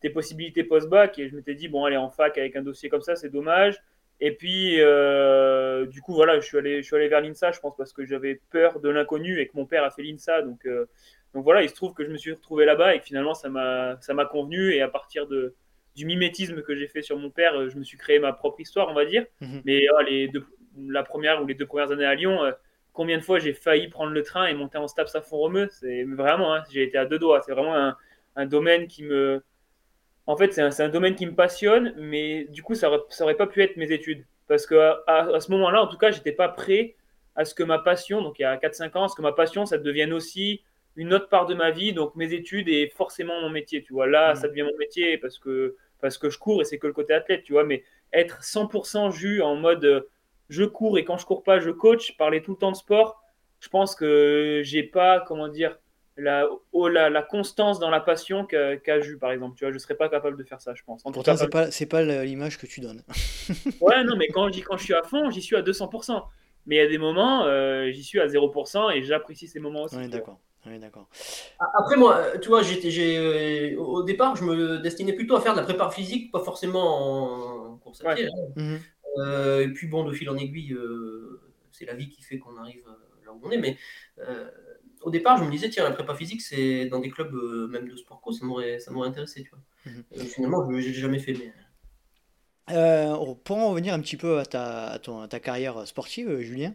tes possibilités post-bac. Et je m'étais dit, bon, aller en fac avec un dossier comme ça, c'est dommage. Et puis, euh, du coup, voilà, je suis allé, je suis allé vers l'INSA, je pense, parce que j'avais peur de l'inconnu et que mon père a fait l'INSA. Donc, euh, donc voilà, il se trouve que je me suis retrouvé là-bas et que finalement, ça m'a, convenu. Et à partir de, du mimétisme que j'ai fait sur mon père, je me suis créé ma propre histoire, on va dire. Mhm. Mais oh, les la première ou les deux premières années à Lyon, euh, combien de fois j'ai failli prendre le train et monter en STAPS à Font-Romeu C'est vraiment, hein, j'ai été à deux doigts. C'est vraiment un, un domaine qui me en fait, c'est un, domaine qui me passionne, mais du coup, ça n'aurait pas pu être mes études. Parce qu'à à, ce moment-là, en tout cas, j'étais pas prêt à ce que ma passion, donc il y a 4-5 ans, à ce que ma passion, ça devienne aussi une autre part de ma vie, donc mes études et forcément mon métier, tu vois. Là, mmh. ça devient mon métier parce que, parce que je cours et c'est que le côté athlète, tu vois. Mais être 100% jus en mode euh, je cours et quand je cours pas, je coach, parler tout le temps de sport, je pense que j'ai pas, comment dire, la, oh, la, la, constance dans la passion qu'a qu Jus, par exemple. Tu vois, je serais pas capable de faire ça, je pense. En Pourtant, c'est pas, c'est pas l'image que tu donnes. [laughs] ouais, non, mais quand, quand je suis à fond, j'y suis à 200%. Mais il y a des moments, euh, j'y suis à 0% et j'apprécie ces moments aussi. On est d'accord. d'accord. Après, moi, tu vois, j'étais, j'ai, euh, au départ, je me destinais plutôt à faire de la préparation physique, pas forcément en course à pied. Hein. Euh, et puis, bon, de fil en aiguille, c'est la vie qui fait qu'on arrive là où on est. Mais au départ, je me disais, tiens, la prépa physique, c'est dans des clubs euh, même de sport co, ça m'aurait, ça m'aurait intéressé, tu vois. Mhm. Euh, finalement, je l'ai jamais fait. Mais... Euh, pour en revenir un petit peu à ta, à ton, ta carrière sportive, Julien,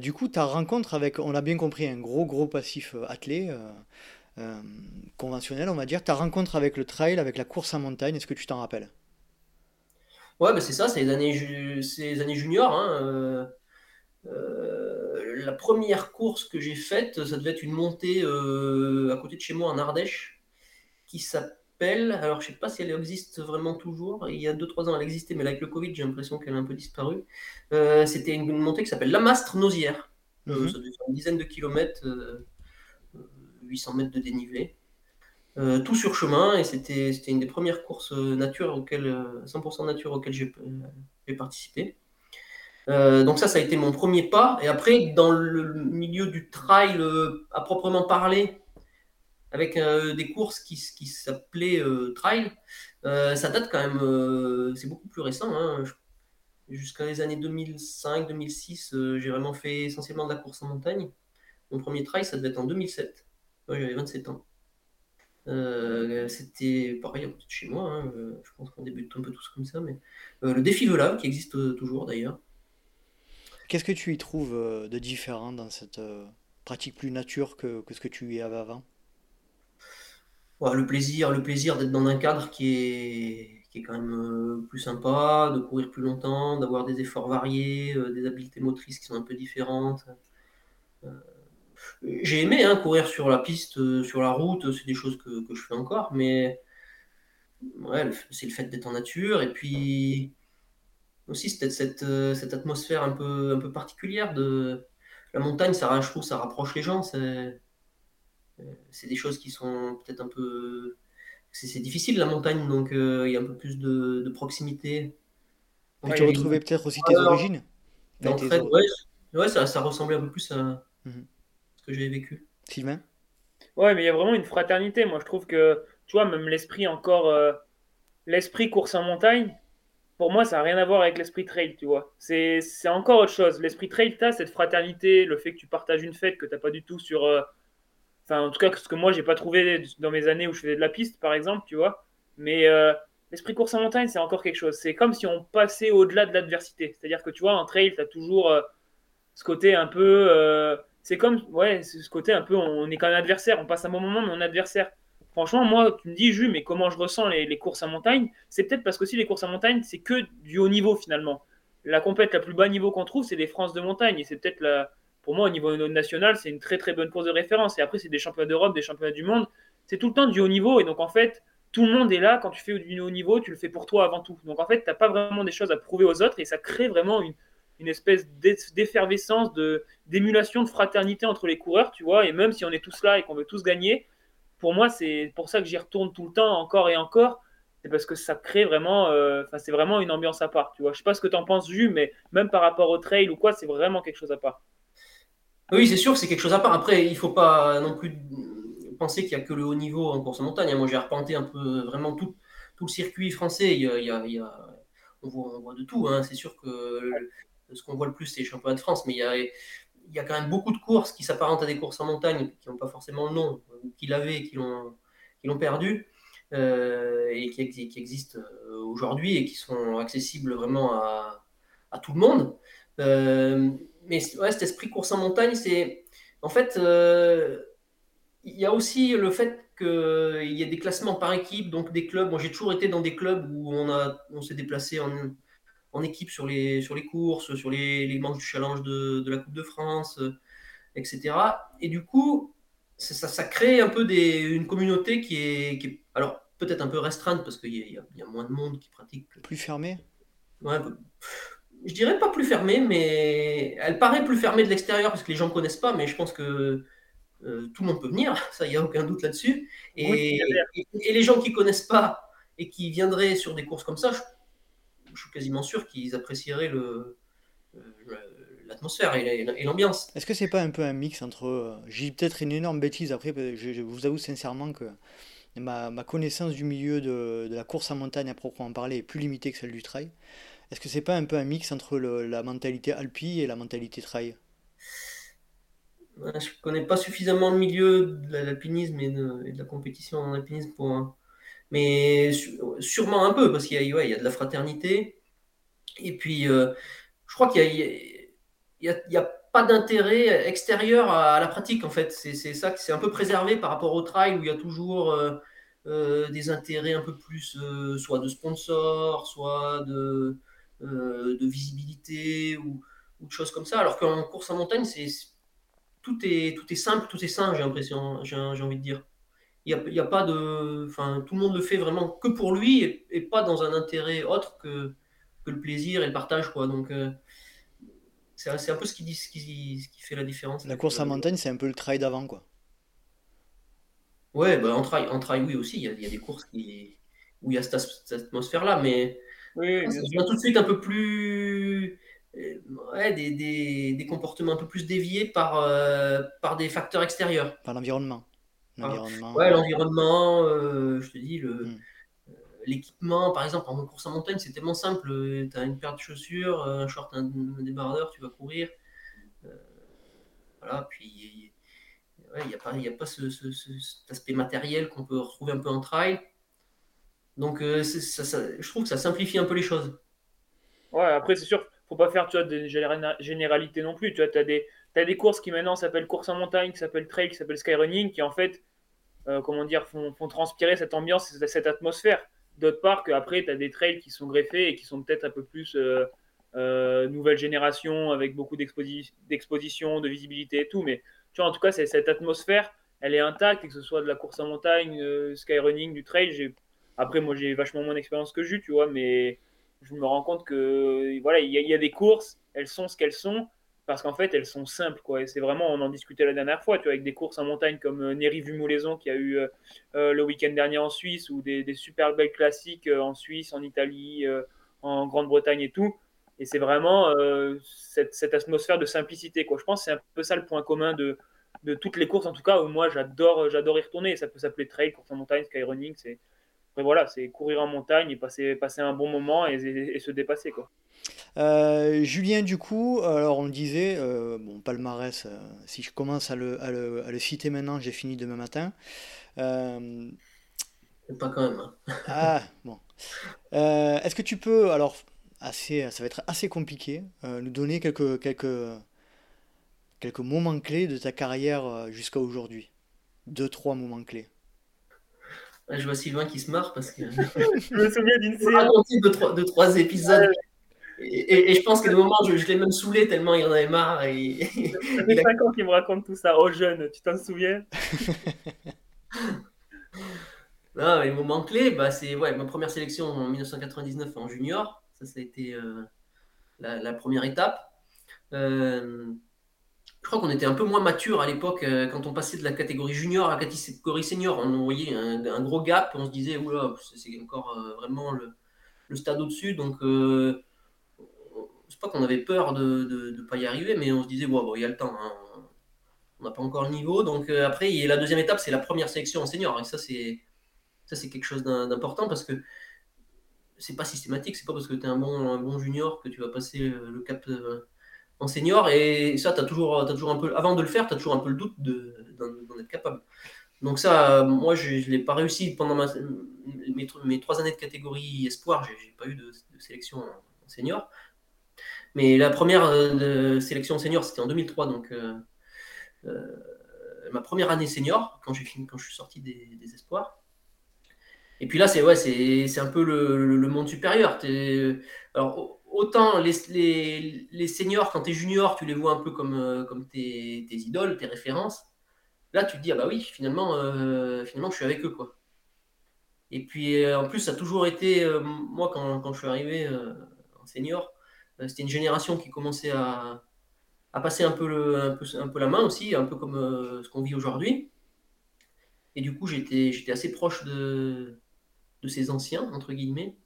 du coup, ta rencontre avec, on a bien compris, un gros, gros passif attelé, conventionnel, on va dire, ta rencontre avec le trail, avec la course en montagne, est-ce que tu t'en rappelles? Ouais, bah c'est ça, c'est les années, les années juniors. Hein, la première course que j'ai faite, ça devait être une montée à côté de chez moi en Ardèche, qui s'appelle, alors je ne sais pas si elle existe vraiment toujours, il y a 2-3 ans elle existait, mais avec le Covid j'ai l'impression qu'elle a un peu disparu. C'était une, montée qui s'appelle Lamastre Nausière. Mhm. ça devait faire une dizaine de kilomètres, 800 mètres de dénivelé. Euh, tout sur chemin et c'était une des premières courses euh, nature auxquelles, 100% euh, nature auxquelles j'ai participé. Donc ça, ça a été mon premier pas. Et après, dans le milieu du trail à proprement parler, avec des courses qui, qui s'appelaient trail, ça date quand même, c'est beaucoup plus récent. Hein. Jusqu'à les années 2005-2006, j'ai vraiment fait essentiellement de la course en montagne. Mon premier trail, ça devait être en 2007. j'avais 27 ans. Euh, c'était pareil de chez moi. Hein, euh, je pense qu'on débute un peu tous comme ça. Mais euh, le défi Velave, qui existe toujours d'ailleurs. Qu'est-ce que tu y trouves de différent dans cette pratique plus nature que, ce que tu y avais avant? Le plaisir, le plaisir d'être dans un cadre qui est, qui est quand même plus sympa, de courir plus longtemps, d'avoir des efforts variés, des habiletés motrices qui sont un peu différentes. J'ai aimé hein, courir sur la piste, euh, sur la route, c'est des choses que, je fais encore, mais c'est le fait d'être en nature et puis aussi cette, cette, euh, cette, atmosphère un peu, un peu particulière de la montagne, ça, je trouve, ça rapproche les gens. C'est, c'est des choses qui sont peut-être un peu. C'est, difficile la montagne, donc euh, il y a un peu plus de, proximité. tu retrouvais peut-être aussi tes origines? Ouais, ça, ça, ressemblait un peu plus à. Mhm que j'ai vécu. Sylvain? Ouais, mais il y a vraiment une fraternité. Moi, je trouve que, tu vois, même l'esprit encore, euh, l'esprit course en montagne, pour moi, ça n'a rien à voir avec l'esprit trail, tu vois. C'est encore autre chose. L'esprit trail, tu as cette fraternité, le fait que tu partages une fête que tu n'as pas du tout sur. Euh, enfin, en tout cas, ce que moi, j'ai pas trouvé dans mes années où je faisais de la piste, par exemple, tu vois. Mais euh, l'esprit course en montagne, c'est encore quelque chose. C'est comme si on passait au-delà de l'adversité. C'est-à-dire que, tu vois, en trail, tu as toujours ce côté un peu c'est comme, ouais, ce côté un peu, on est quand même adversaire, on passe un bon moment, mais on est adversaire. Franchement, moi, tu me dis, Jules, mais comment je ressens les, courses à montagne C'est peut-être parce que si les courses à montagne, c'est que du haut niveau finalement. La compète la plus bas niveau qu'on trouve, c'est les France de montagne. Et c'est peut-être, la, pour moi, au niveau national, c'est une très très bonne course de référence. Et après, c'est des championnats d'Europe, des championnats du monde. C'est tout le temps du haut niveau. Et donc, en fait, tout le monde est là. Quand tu fais du haut niveau, tu le fais pour toi avant tout. Donc, en fait, tu n'as pas vraiment des choses à prouver aux autres. Et ça crée vraiment une, une espèce d'effervescence, de, d'émulation, de fraternité entre les coureurs, tu vois. Et même si on est tous là et qu'on veut tous gagner, pour moi, c'est pour ça que j'y retourne tout le temps, encore et encore. C'est parce que ça crée vraiment, euh, enfin, c'est vraiment une ambiance à part, tu vois. Je sais pas ce que tu en penses, Jus, mais même par rapport au trail ou quoi, c'est vraiment quelque chose à part. Oui, c'est sûr, c'est quelque chose à part. Après, il faut pas non plus penser qu'il y a que le haut niveau en course en montagne. Moi, j'ai arpenté un peu vraiment tout, tout le circuit français. Il y a, on, voit, de tout. Hein. C'est sûr que ce qu'on voit le plus, c'est les championnats de France, mais il y a, il y a quand même beaucoup de courses qui s'apparentent à des courses en montagne, qui n'ont pas forcément le nom, ou qui l'avaient, qui l'ont, perdu, euh, et qui, existent euh, aujourd'hui et qui sont accessibles vraiment à, tout le monde. Euh, mais cet esprit course en montagne, c'est en fait, il y a aussi le fait qu'il y a des classements par équipe, donc des clubs. Moi, j'ai toujours été dans des clubs où on, on s'est déplacé en, en équipe sur les, sur les courses, sur les, les manches du challenge de, de, la Coupe de France, euh, etc. Et du coup, ça, ça, crée un peu des, une communauté qui est, qui est alors peut-être un peu restreinte parce qu'il y, y, a moins de monde qui pratique. Plus fermée? Ouais, Je dirais pas plus fermée, mais elle paraît plus fermée de l'extérieur parce que les gens ne connaissent pas, mais je pense que euh, tout le monde peut venir, [laughs] ça, il n'y a aucun doute là-dessus. Et, et, et, les gens qui ne connaissent pas et qui viendraient sur des courses comme ça, je je suis quasiment sûr qu'ils apprécieraient le, l'atmosphère et l'ambiance. Est-ce que c'est pas un peu un mix entre. Euh, j'ai peut-être une énorme bêtise après, je, vous avoue sincèrement que ma, ma connaissance du milieu de, de, la course en montagne à proprement parler est plus limitée que celle du trail. Est-ce que c'est pas un peu un mix entre la mentalité alpi et la mentalité trail? Je connais pas suffisamment le milieu de l'alpinisme et, et, de la compétition en alpinisme pour, mais sûrement un peu, parce qu'il y, a de la fraternité. Et puis, euh, je crois qu'il n'y a, pas d'intérêt extérieur à, la pratique, en fait. C'est ça que c'est un peu préservé par rapport au trail, où il y a toujours euh, euh, des intérêts un peu plus, soit de sponsors, soit de, visibilité, ou ou de choses comme ça. Alors qu'en course en montagne, c'est tout est, tout est simple, tout est sain, j'ai l'impression, j'ai envie de dire. Il n'y a, y a, pas de. Enfin, tout le monde le fait vraiment que pour lui et, pas dans un intérêt autre que, que, le plaisir et le partage. Quoi. Donc, euh, c'est un peu ce qui, dit, ce, qui, ce qui fait la différence. La course en montagne, c'est un peu le trail d'avant. quoi. Ouais, bah, en, trail, en trail, oui, aussi. Il y a, y a, des courses qui, où il y a cette, cette atmosphère-là, mais oui, ça devient tout de suite un peu plus euh, ouais, des, des, des, comportements un peu plus déviés par, euh, par des facteurs extérieurs. Par l'environnement. L'environnement, ouais, l'environnement, euh, je te dis, le, hmm. l'équipement, par exemple, en course en montagne, c'est tellement simple. Tu as une paire de chaussures, un short, un, débardeur, tu vas courir. voilà, puis il n'y a pas, y a pas ce, ce, cet aspect matériel qu'on peut retrouver un peu en trail. Donc, ça, ça, je trouve que ça simplifie un peu les choses. Ouais, après, c'est sûr, faut pas faire tu vois, des généralités non plus. Tu vois, as des, as des courses qui maintenant s'appellent course en montagne, qui s'appellent trail, qui s'appellent skyrunning, qui en fait, euh, comment dire, font, transpirer cette ambiance, cette atmosphère. D'autre part, qu'après, tu as des trails qui sont greffés et qui sont peut-être un peu plus euh, euh, nouvelle génération, avec beaucoup d'exposition, de visibilité et tout. Mais tu vois, en tout cas, cette atmosphère, elle est intacte, que ce soit de la course en montagne, skyrunning, du trail. Après, moi, j'ai vachement moins d'expérience que Jus, tu vois, mais je me rends compte que voilà, il y, a des courses, elles sont ce qu'elles sont parce qu'en fait elles sont simples quoi. Et c'est vraiment, on en discutait la dernière fois, tu vois, avec des courses en montagne comme euh, Néry Vumolaison qui a eu euh, euh, le week-end dernier en Suisse ou des, super belles classiques en Suisse, en Italie, en Grande-Bretagne et tout. Et c'est vraiment cette, atmosphère de simplicité quoi. Je pense que c'est un peu ça le point commun de, de toutes les courses en tout cas où moi j'adore j'adore y retourner. Ça peut s'appeler trail, course en montagne, skyrunning, c'est voilà, c'est courir en montagne et passer, passer un bon moment et, se dépasser. Quoi. Euh, Julien, du coup, alors on le disait, euh, bon, palmarès, euh, si je commence à le, à le, à le citer maintenant, j'ai fini demain matin. Euh, Pas quand même. Hein. [laughs] ah, bon. Est-ce que tu peux, alors, assez, ça va être assez compliqué, nous donner quelques, quelques, quelques moments clés de ta carrière jusqu'à aujourd'hui? Deux, trois moments clés. Je vois Sylvain qui se marre parce que. [laughs] je me souviens d'une série. deux, trois, deux, trois épisodes. Et, et, je pense qu'à un moment, je, je l'ai même saoulé tellement il en avait marre. Et... [laughs] Ça fait 5 ans qu'il me raconte tout ça. Oh, jeune, tu t'en souviens? [laughs] Non, les moments clés, bah, c'est ouais, ma première sélection en 1999 en junior. Ça, ça a été euh, la, la, première étape. Euh, je crois qu'on était un peu moins mature à l'époque euh, quand on passait de la catégorie junior à la catégorie senior. On voyait un, gros gap, on se disait, oula, c'est encore euh, vraiment le, stade au-dessus. Donc, c'est pas qu'on avait peur de ne pas y arriver, mais on se disait, bon, il y a le temps, hein. on n'a pas encore le niveau. Donc, après, la deuxième étape, c'est la première sélection en senior. Et ça, c'est, quelque chose d'important parce que c'est pas systématique. C'est pas parce que tu es un bon, un bon junior que tu vas passer le cap en senior. Et ça, as toujours, toujours un peu, avant de le faire, tu as toujours un peu le doute d'en être capable. Donc ça, moi, je ne l'ai pas réussi pendant mes, mes, trois années de catégorie espoir. J'ai pas eu de, sélection en senior. Mais la première euh, sélection senior, c'était en 2003. Donc euh, euh, ma première année senior, quand, fini, quand je suis sorti des, des espoirs. Et puis là, c'est ouais, c'est un peu le, le, monde supérieur. Alors, autant les, les, les seniors, quand tu es junior, tu les vois un peu comme, comme tes, tes, idoles, tes références. Là, tu te dis, ah bah oui, finalement, finalement je suis avec eux. quoi. Et puis, en plus, ça a toujours été, moi, quand, quand, je suis arrivé en senior, c'était une génération qui commençait à, passer un peu, un, peu, un peu la main aussi, un peu comme ce qu'on vit aujourd'hui. Et du coup, j'étais assez proche de, de ces anciens, entre guillemets.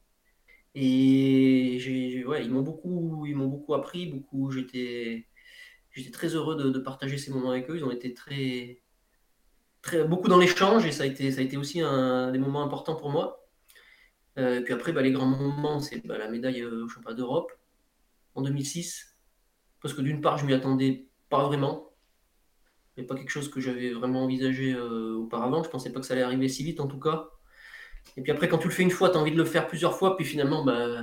Et j'ai, ouais, ils m'ont beaucoup, ils m'ont beaucoup appris, beaucoup. J'étais, j'étais très heureux de, partager ces moments avec eux. Ils ont été très, très beaucoup dans l'échange et ça a été, ça a été aussi un des moments importants pour moi. Euh, puis après, bah, les grands moments, c'est bah, la médaille euh, au championnat d'Europe en 2006, parce que d'une part, je m'y attendais pas vraiment, mais pas quelque chose que j'avais vraiment envisagé euh, auparavant. Je pensais pas que ça allait arriver si vite, en tout cas. Et puis après, quand tu le fais une fois, tu as envie de le faire plusieurs fois, puis finalement, bah,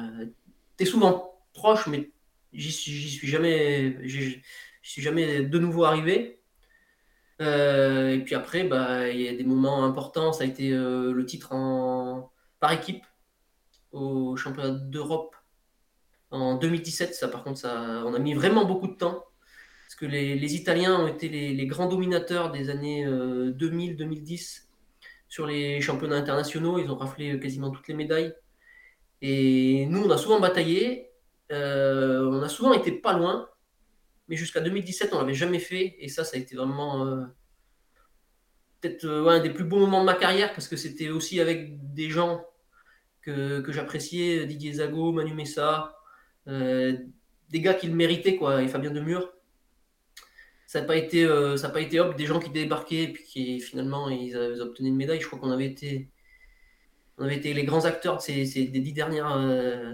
tu es souvent proche, mais j'y suis, jamais, suis jamais de nouveau arrivé. Euh, et puis après, bah, il y a des moments importants. Ça a été euh, le titre en, par équipe au championnat d'Europe En 2017, ça par contre, ça, on a mis vraiment beaucoup de temps. Parce que les, Italiens ont été les, grands dominateurs des années 2000-2010 sur les championnats internationaux. Ils ont raflé quasiment toutes les médailles. Et nous, on a souvent bataillé. on a souvent été pas loin. Mais jusqu'à 2017, on l'avait jamais fait. Et ça, ça a été vraiment peut-être euh, un des plus beaux moments de ma carrière parce que c'était aussi avec des gens que, j'appréciais, Didier Zago, Manu Messa, euh, des gars qui le méritaient, quoi, et Fabien Demure. Ça n'a pas été, euh, ça pas été hop, des gens qui débarquaient et puis qui finalement ils, avaient, obtenu une médaille. Je crois qu'on avait été, on avait été les grands acteurs de ces, des dix dernières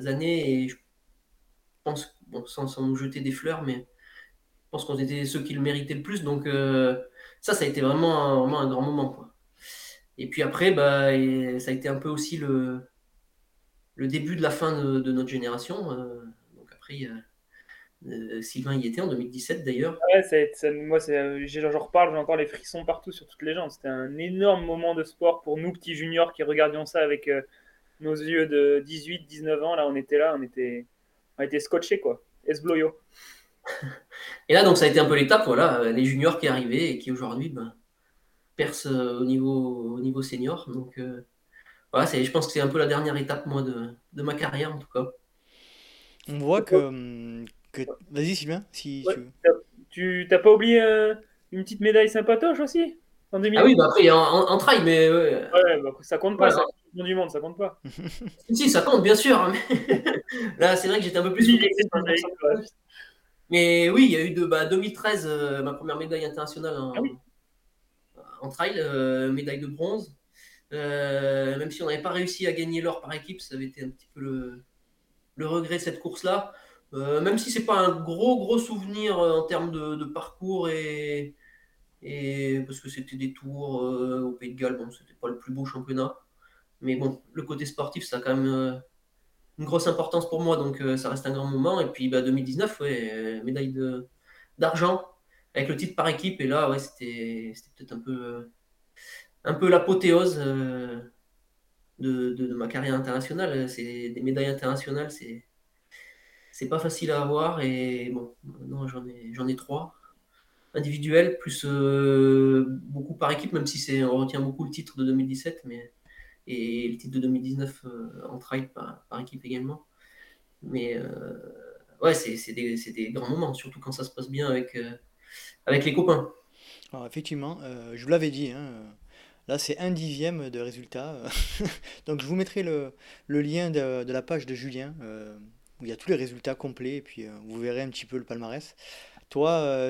années et je pense, bon, sans, nous jeter des fleurs, mais je pense qu'on était ceux qui le méritaient le plus. Donc ça, ça a été vraiment un, vraiment un grand moment. Quoi. Et puis après, bah, ça a été un peu aussi le, le début de la fin de, notre génération. Euh, après, euh, Sylvain y était en 2017 d'ailleurs. Ouais, moi, j'en reparle, j'ai encore les frissons partout sur toutes les gens. C'était un énorme moment de sport pour nous, petits juniors, qui regardions ça avec euh, nos yeux de 18, 19 ans. Là, on était là, on était, on était scotchés, quoi. Esbloyo. Et là, donc, ça a été un peu l'étape, voilà, les juniors qui arrivaient et qui aujourd'hui ben, percent euh, au niveau, au niveau senior. Donc, euh, voilà, je pense que c'est un peu la dernière étape, moi, de, de, ma carrière, en tout cas. On voit que. Hum, que... Vas-y, Sylvain, si tu. T'as pas oublié euh, une petite médaille sympatoche aussi en Ah oui, bah après, il y a en, trail, mais. Ouais, bah, ça compte pas, ouais, du monde, ça compte pas. [laughs] si, ça compte, bien sûr. Hein, [laughs] là, c'est vrai que j'étais un peu plus. Mais oui, il y a eu de bah, 2013, euh, ma première médaille internationale en, ah trail, euh, médaille de bronze. Euh, même si on n'avait pas réussi à gagner l'or par équipe, ça avait été un petit peu le, le regret de cette course-là. même si c'est pas un gros gros souvenir en termes de, parcours et, parce que c'était des tours au Pays de Galles, bon, c'était pas le plus beau championnat. Mais bon, le côté sportif, ça a quand même une grosse importance pour moi, donc euh, ça reste un grand moment. Et puis bah, 2019, ouais, euh, médaille d'argent avec le titre par équipe. Et là, ouais, c'était peut-être un peu, euh, un peu l'apothéose de, de, ma carrière internationale. C'est des médailles internationales, c'est c'est pas facile à avoir. Et bon, non, j'en ai, j'en ai trois individuels, plus beaucoup par équipe, même si c'est on retient beaucoup le titre de 2017, mais et le titre de 2019 euh, en trail par, équipe également. Mais euh, ouais, c'est des, des, grands moments, surtout quand ça se passe bien avec, euh, avec les copains. Effectivement, je vous l'avais dit, hein, là c'est un dixième de résultat. [laughs] Donc je vous mettrai le, lien de, la page de Julien, où il y a tous les résultats complets, et puis vous verrez un petit peu le palmarès. Toi,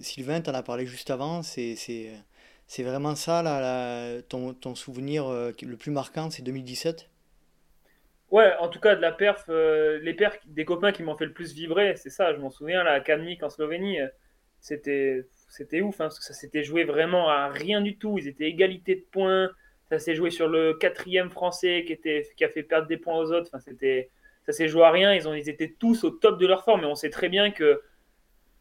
Sylvain, tu en as parlé juste avant, c'est vraiment ça, là, ton, souvenir euh, le plus marquant, c'est 2017 Ouais, en tout cas, de la perf, euh, les perfs des copains qui m'ont fait le plus vibrer, c'est ça, je m'en souviens, là, à Kamnik en Slovénie, euh, c'était, c'était ouf, hein, parce que ça s'était joué vraiment à rien du tout, ils étaient égalité de points, ça s'est joué sur le quatrième français qui, était, qui a fait perdre des points aux autres, c'était, ça s'est joué à rien, ils, ont, ils étaient tous au top de leur forme, mais on sait très bien que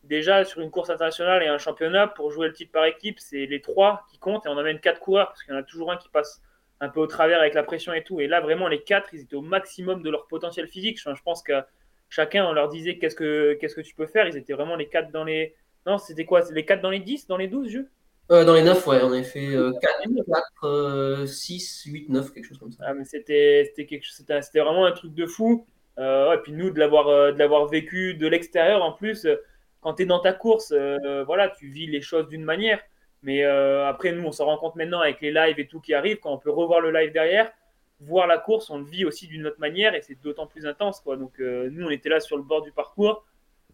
déjà sur une course internationale et un championnat, pour jouer le titre par équipe, c'est les trois qui comptent et on amène quatre coureurs parce qu'il y en a toujours un qui passe un peu au travers avec la pression et tout. Et là, vraiment, les quatre, ils étaient au maximum de leur potentiel physique. Je, pense que chacun, on leur disait qu'est-ce que, qu'est-ce que tu peux faire? Ils étaient vraiment les quatre dans les. Non, c'était quoi? Les quatre dans les 10, dans les 12 jeux? Euh, Dans les 9, ouais, on a fait 4, 6, 8, 9, quelque chose comme ça. Ah, mais c'était, c'était, quelque... c'était, c'était vraiment un truc de fou. Euh, et puis nous, de l'avoir, euh, de l'avoir vécu de l'extérieur en plus quand tu es dans ta course, euh, voilà, tu vis les choses d'une manière. Mais euh, après, nous, on se rend compte maintenant avec les lives et tout qui arrive, quand on peut revoir le live derrière, voir la course, on le vit aussi d'une autre manière et c'est d'autant plus intense. Quoi. Donc, euh, nous, on était là sur le bord du parcours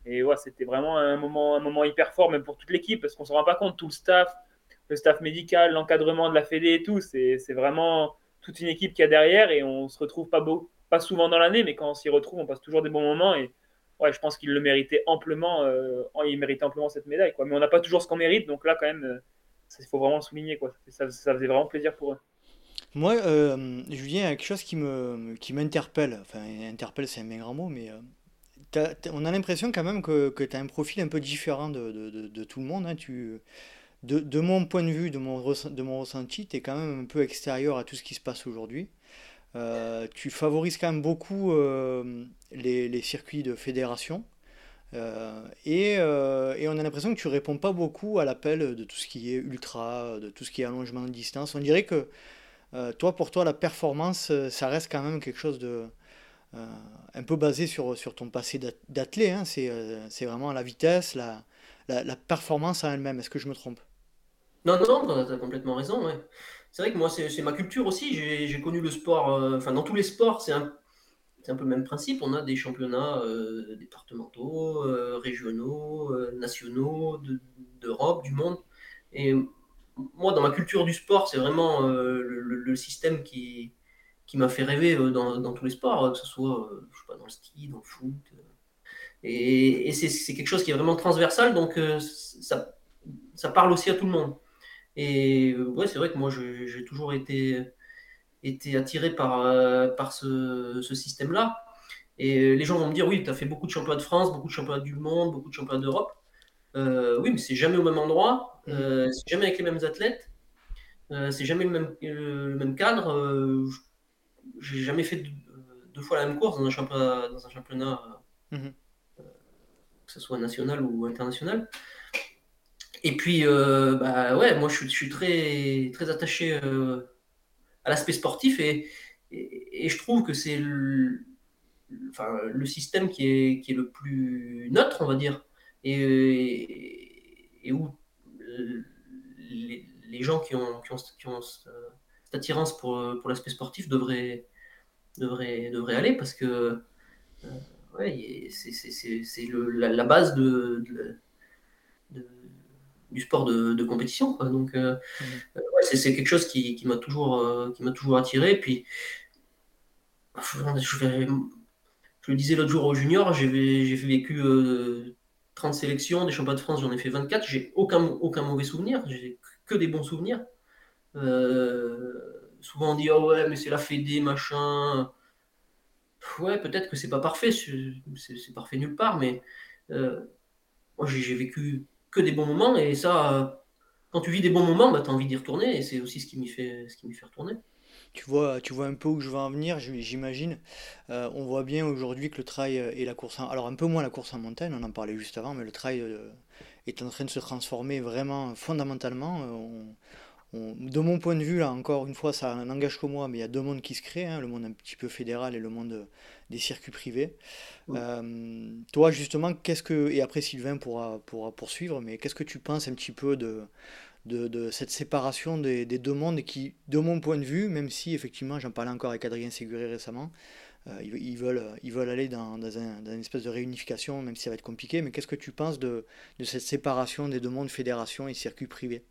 et ouais, c'était vraiment un moment, un moment hyper fort, même pour toute l'équipe, parce qu'on ne se rend pas compte, tout le staff, le staff médical, l'encadrement de la Fédé et tout, c'est vraiment toute une équipe qui a derrière et on se retrouve pas, beau, pas souvent dans l'année, mais quand on s'y retrouve, on passe toujours des bons moments et ouais, je pense qu'il le méritait amplement. Euh, il amplement cette médaille. Quoi. Mais on n'a pas toujours ce qu'on mérite, donc là, quand même, euh, il faut vraiment le souligner. Quoi. Ça, faisait vraiment plaisir pour eux. Moi, euh, Julien, il y a quelque chose qui me qui m'interpelle. Enfin, interpelle, c'est un bien mot, mais on a l'impression quand même que, que tu as un profil un peu différent de, de, de, tout le monde. Hein. Tu, de, mon point de vue, de mon, de mon ressenti, tu es quand même un peu extérieur à tout ce qui se passe aujourd'hui. tu favorises quand même beaucoup les, les, circuits de fédération. Et, et, on a l'impression que tu réponds pas beaucoup à l'appel de tout ce qui est ultra, de tout ce qui est allongement de distance. On dirait que toi, pour toi, la performance, ça reste quand même quelque chose de, euh, un peu basé sur, sur ton passé d'athlète. Hein. Euh, c'est vraiment la vitesse, la, la, performance en elle-même. Est-ce que je me trompe? Non, non, tu as complètement raison. C'est vrai que moi, c'est ma culture aussi. J'ai connu le sport, euh, enfin, dans tous les sports, c'est un, un, peu le même principe. On a des championnats départementaux, régionaux, nationaux, d'Europe, du monde. Et moi, dans ma culture du sport, c'est vraiment le, système qui, qui m'a fait rêver euh, dans, dans, tous les sports, euh, que ce soit euh, je sais pas, dans le ski, dans le foot. Et, et c'est quelque chose qui est vraiment transversal, donc ça, ça parle aussi à tout le monde. Et ouais, c'est vrai que moi, j'ai toujours été, été attiré par, par ce, ce système-là. Et les gens vont me dire, oui, tu as fait beaucoup de championnats de France, beaucoup de championnats du monde, beaucoup de championnats d'Europe. oui, mais c'est jamais au même endroit, mmh. c'est jamais avec les mêmes athlètes, c'est jamais le même, le même cadre j'ai jamais fait deux, fois la même course dans un championnat, dans un championnat mhm. euh, que ce soit national ou international. Et puis, euh, bah ouais, moi je suis, je suis très, très attaché euh, à l'aspect sportif et, et, je trouve que c'est le, enfin, le système qui est, qui est le plus neutre, on va dire, et, et où les, les, gens qui ont, qui ont, qui ont cette attirance pour, pour l'aspect sportif devrait, devrait, devrait aller parce que euh, ouais, c'est la, la, base de, de, du sport de, de compétition. Quoi. Donc, euh, mmh. euh, ouais, c'est quelque chose qui, qui m'a toujours, qui m'a toujours attiré. Puis, je, je le disais l'autre jour au junior, j'ai vécu 30 sélections, des championnats de France, j'en ai fait 24. J'ai aucun, aucun mauvais souvenir, j'ai que des bons souvenirs. Euh, souvent on dit oh ouais mais c'est la Fédé machin ouais peut-être que c'est pas parfait c'est parfait nulle part mais euh, moi j'ai vécu que des bons moments et ça quand tu vis des bons moments bah, tu as envie d'y retourner et c'est aussi ce qui m'y fait ce qui m'y fait retourner tu vois, tu vois un peu où je veux en venir, j'imagine. Euh, on voit bien aujourd'hui que le trail et la course en... Alors un peu moins la course en montagne, on en parlait juste avant, mais le trail euh, est en train de se transformer vraiment fondamentalement. On, de mon point de vue, là encore une fois, ça n'engage que moi, mais il y a deux mondes qui se créent, hein, le monde un petit peu fédéral et le monde des circuits privés. Euh, toi, justement, qu'est-ce que, et après Sylvain pourra, pourra poursuivre, mais qu'est-ce que tu penses un petit peu de, de, cette séparation des, deux mondes qui, de mon point de vue, même si effectivement j'en parlais encore avec Adrien Séguré récemment, euh, ils, veulent, ils veulent aller dans, dans, un, dans, une espèce de réunification, même si ça va être compliqué, mais qu'est-ce que tu penses de, de cette séparation des deux mondes, fédération et circuits privés?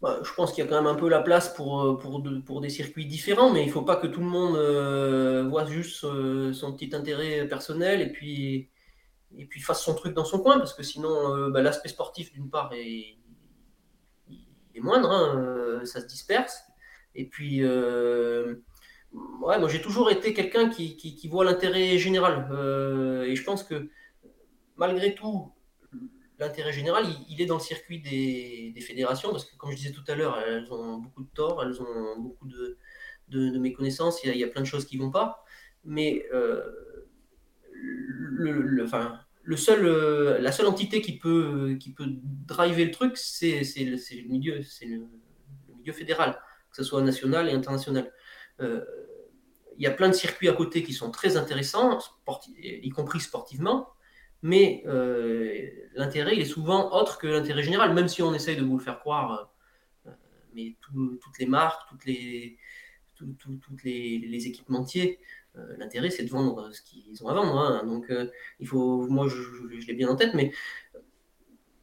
Bah, je pense qu'il y a quand même un peu la place pour, euh, pour, des circuits différents, mais il ne faut pas que tout le monde euh, voit juste euh, son petit intérêt personnel et puis, et puis fasse son truc dans son coin, parce que sinon, bah, l'aspect sportif, d'une part, est, moindre, hein, ça se disperse. Et puis, moi j'ai toujours été quelqu'un qui, voit l'intérêt général. et je pense que malgré tout, l'intérêt général, il, est dans le circuit des, fédérations, parce que comme je disais tout à l'heure, elles ont beaucoup de torts, elles ont beaucoup de, méconnaissances, il y, a, plein de choses qui ne vont pas. Mais euh, le, seul, euh, la seule entité qui peut, qui peut driver le truc, c'est le, milieu, c'est le, milieu fédéral, que ce soit national et international. Euh, il y a plein de circuits à côté qui sont très intéressants, y compris sportivement, mais euh, l'intérêt il est souvent autre que l'intérêt général, même si on essaye de vous le faire croire. Euh, mais toutes les marques, toutes les, toutes les, équipementiers, euh, l'intérêt c'est de vendre ce qu'ils ont à vendre. Hein. Donc il faut, moi je, l'ai bien en tête, mais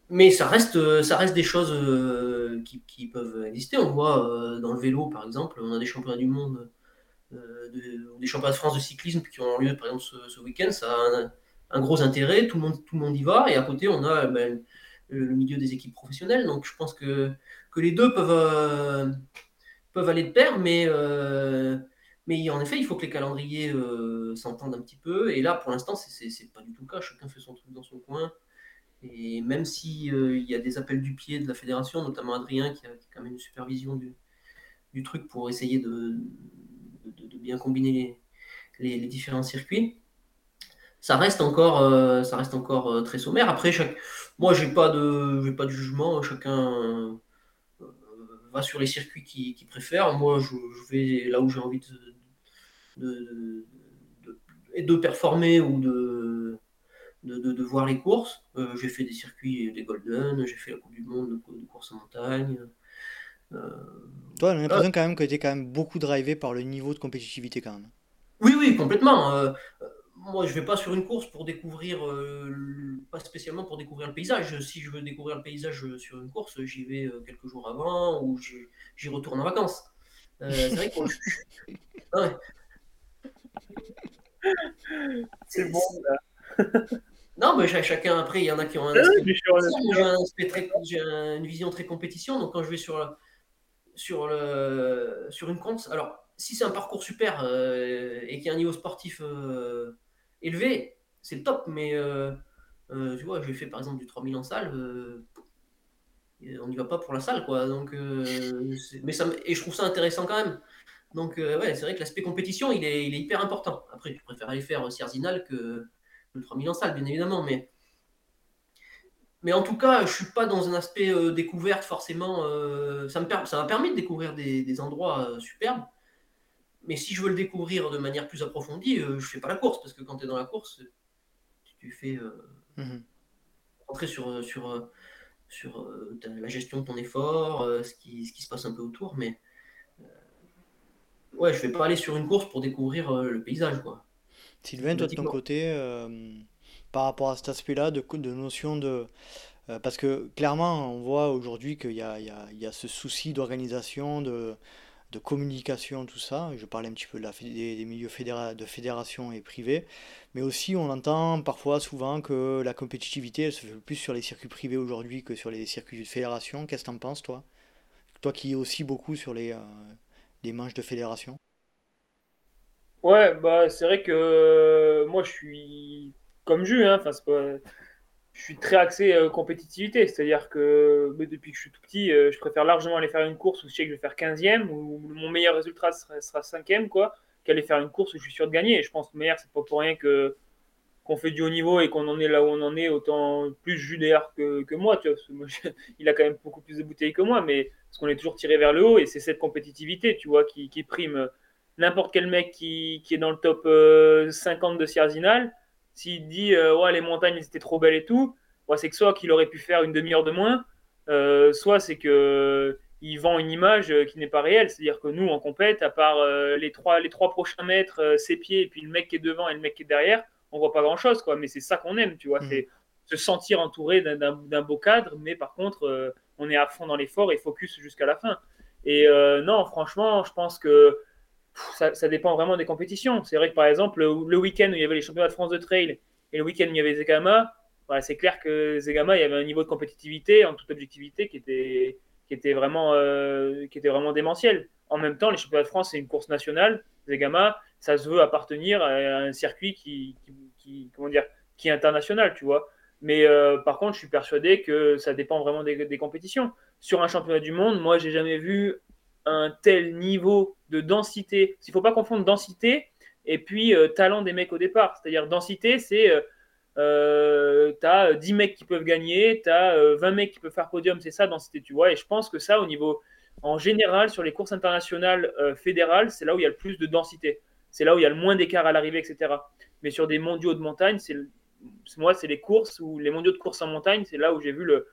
mais ça reste, ça reste des choses qui, peuvent exister. On voit dans le vélo, par exemple, on a des championnats du monde, des championnats de France de cyclisme qui ont lieu, par exemple, ce, week-end. Ça gros intérêt, tout le, monde, tout le monde y va, et à côté, on a ben, le milieu des équipes professionnelles. Donc je pense que, que les deux peuvent, euh, peuvent aller de pair, mais, euh, mais en effet, il faut que les calendriers euh, s'entendent un petit peu. Et là, pour l'instant, c'est pas du tout le cas. Chacun fait son truc dans son coin. Et même s'il il y a des appels du pied de la fédération, notamment Adrien qui a, quand même une supervision du, du truc pour essayer de, de, bien combiner les, les, différents circuits. Ça reste encore, euh, ça reste encore euh, très sommaire. Après, chaque... moi, j'ai pas de, pas de jugement. Chacun euh, va sur les circuits qu'il préfère. Moi, je, vais là où j'ai envie de, de, de, performer ou de, de, voir les courses. j'ai fait des circuits des Golden, j'ai fait la Coupe du Monde de, course en montagne. Toi, on a l'impression quand même que tu es quand même beaucoup drivé par le niveau de compétitivité quand même. Oui, oui, complètement. Euh, euh, moi, je vais pas sur une course pour découvrir, pas spécialement pour découvrir le paysage. Si je veux découvrir le paysage sur une course, j'y vais quelques jours avant ou j'y retourne en vacances. c'est vrai que. C'est bon, Non, mais chacun, après, il y en a qui ont un J'ai une vision très compétition, donc quand je vais sur, sur, le, sur une compte, alors si c'est un parcours super euh, et qu'il y a un niveau sportif euh, élevé, c'est le top, mais euh, tu vois, j'ai fait par exemple du 3000 en salle, on n'y va pas pour la salle, quoi. Donc, mais ça, et je trouve ça intéressant quand même. Donc, ouais, c'est vrai que l'aspect compétition, il est, il est, hyper important. Après, je préfère aller faire Sierzinal que le 3000 en salle, bien évidemment, mais mais en tout cas, je suis pas dans un aspect euh, découverte forcément. Euh, ça, m'a permis de découvrir des, endroits euh, superbes. Mais si je veux le découvrir de manière plus approfondie, je fais pas la course. Parce que quand tu es dans la course, tu fais mmh rentrer sur, sur, sur la gestion de ton effort, ce, qui, ce qui se passe un peu autour. Mais ouais, je vais pas aller sur une course pour découvrir le paysage. Quoi. Sylvain, toi de ton côté par rapport à cet aspect-là, de, de notion de... Euh, parce que clairement, on voit aujourd'hui qu'il y a, il y, a, il y a, ce souci d'organisation, de, de, communication, tout ça. Je parlais un petit peu des, milieux de fédération et privés. Mais aussi, on entend parfois, souvent, que la compétitivité, se fait plus sur les circuits privés aujourd'hui que sur les circuits de fédération. Qu'est-ce que tu en penses, toi? Toi qui es aussi beaucoup sur les, euh, manches de fédération? Ouais, bah, c'est vrai que euh, moi, je suis comme Jus, hein, je suis très axé euh, compétitivité, c'est-à-dire que depuis que je suis tout petit, euh, je préfère largement aller faire une course où je sais que je vais faire 15e, où mon meilleur résultat sera, 5e, quoi, qu'aller faire une course où je suis sûr de gagner. Et je pense que le meilleur, c'est pas pour rien que qu'on fait du haut niveau et qu'on en est là où on en est, autant plus Jus que, que moi, tu vois, [laughs] il a quand même beaucoup plus de bouteilles que moi, mais parce qu'on est toujours tiré vers le haut et c'est cette compétitivité, tu vois, qui, prime n'importe quel mec qui, est dans le top 50 euh, de Sierzinal s'il dit euh, ouais, les montagnes étaient trop belles et tout, ouais, c'est que soit qu'il aurait pu faire une demi-heure de moins, euh, soit c'est que il vend une image euh, qui n'est pas réelle. C'est-à-dire que nous, en compète, à part les, trois, les trois prochains mètres, ses pieds, et puis le mec qui est devant et le mec qui est derrière, on voit pas grand-chose. quoi. Mais c'est ça qu'on aime, tu vois. Mmh. C'est se sentir entouré d'un beau cadre, mais par contre, on est à fond dans l'effort et focus jusqu'à la fin. Et non, franchement, je pense que ça, dépend vraiment des compétitions. C'est vrai que par exemple, le, week-end où il y avait les championnats de France de trail et le week-end où il y avait Zegama, voilà, c'est clair que Zegama, il y avait un niveau de compétitivité, en toute objectivité, qui était, qui était, vraiment, euh, qui était vraiment démentiel. En même temps, les championnats de France, c'est une course nationale. Zegama, ça se veut appartenir à un circuit qui, comment dire, qui est international, tu vois. Mais euh, par contre, je suis persuadé que ça dépend vraiment des, des compétitions. Sur un championnat du monde, moi, j'ai jamais vu un tel niveau de densité. Il ne faut pas confondre densité et puis euh, talent des mecs au départ. C'est-à-dire densité, c'est euh, tu as 10 mecs qui peuvent gagner, tu as 20 mecs qui peuvent faire podium, c'est ça densité, tu vois. Et je pense que ça, au niveau, en général, sur les courses internationales euh, fédérales, c'est là où il y a le plus de densité. C'est là où il y a le moins d'écart à l'arrivée, etc. Mais sur des mondiaux de montagne, c'est moi, c'est les courses ou les mondiaux de course en montagne, c'est là où j'ai vu le,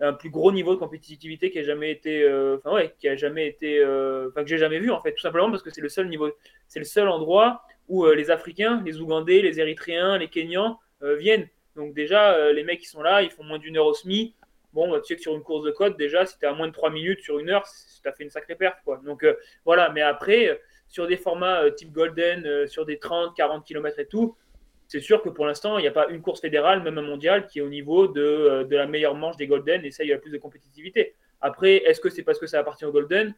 un plus gros niveau de compétitivité qui a jamais été, euh, enfin ouais, qui a jamais été, euh, enfin que j'ai jamais vu en fait, tout simplement parce que c'est le seul niveau, c'est le seul endroit où euh, les Africains, les Ougandais, les Érythréens, les Kenyans viennent. Donc déjà, les mecs qui sont là, ils font moins d'une heure au SMI. Bon, bah, tu sais que sur une course de côte, déjà, si tu à moins de 3 minutes sur une heure, tu as fait une sacrée perte. Quoi. Donc voilà, mais après, sur des formats type Golden, sur des 30, 40 km et tout, c'est sûr que pour l'instant, il n'y a pas une course fédérale, même un mondial, qui est au niveau de, euh, de, la meilleure manche des Golden, et ça, il y a plus de compétitivité. Après, est-ce que c'est parce que ça appartient aux Golden?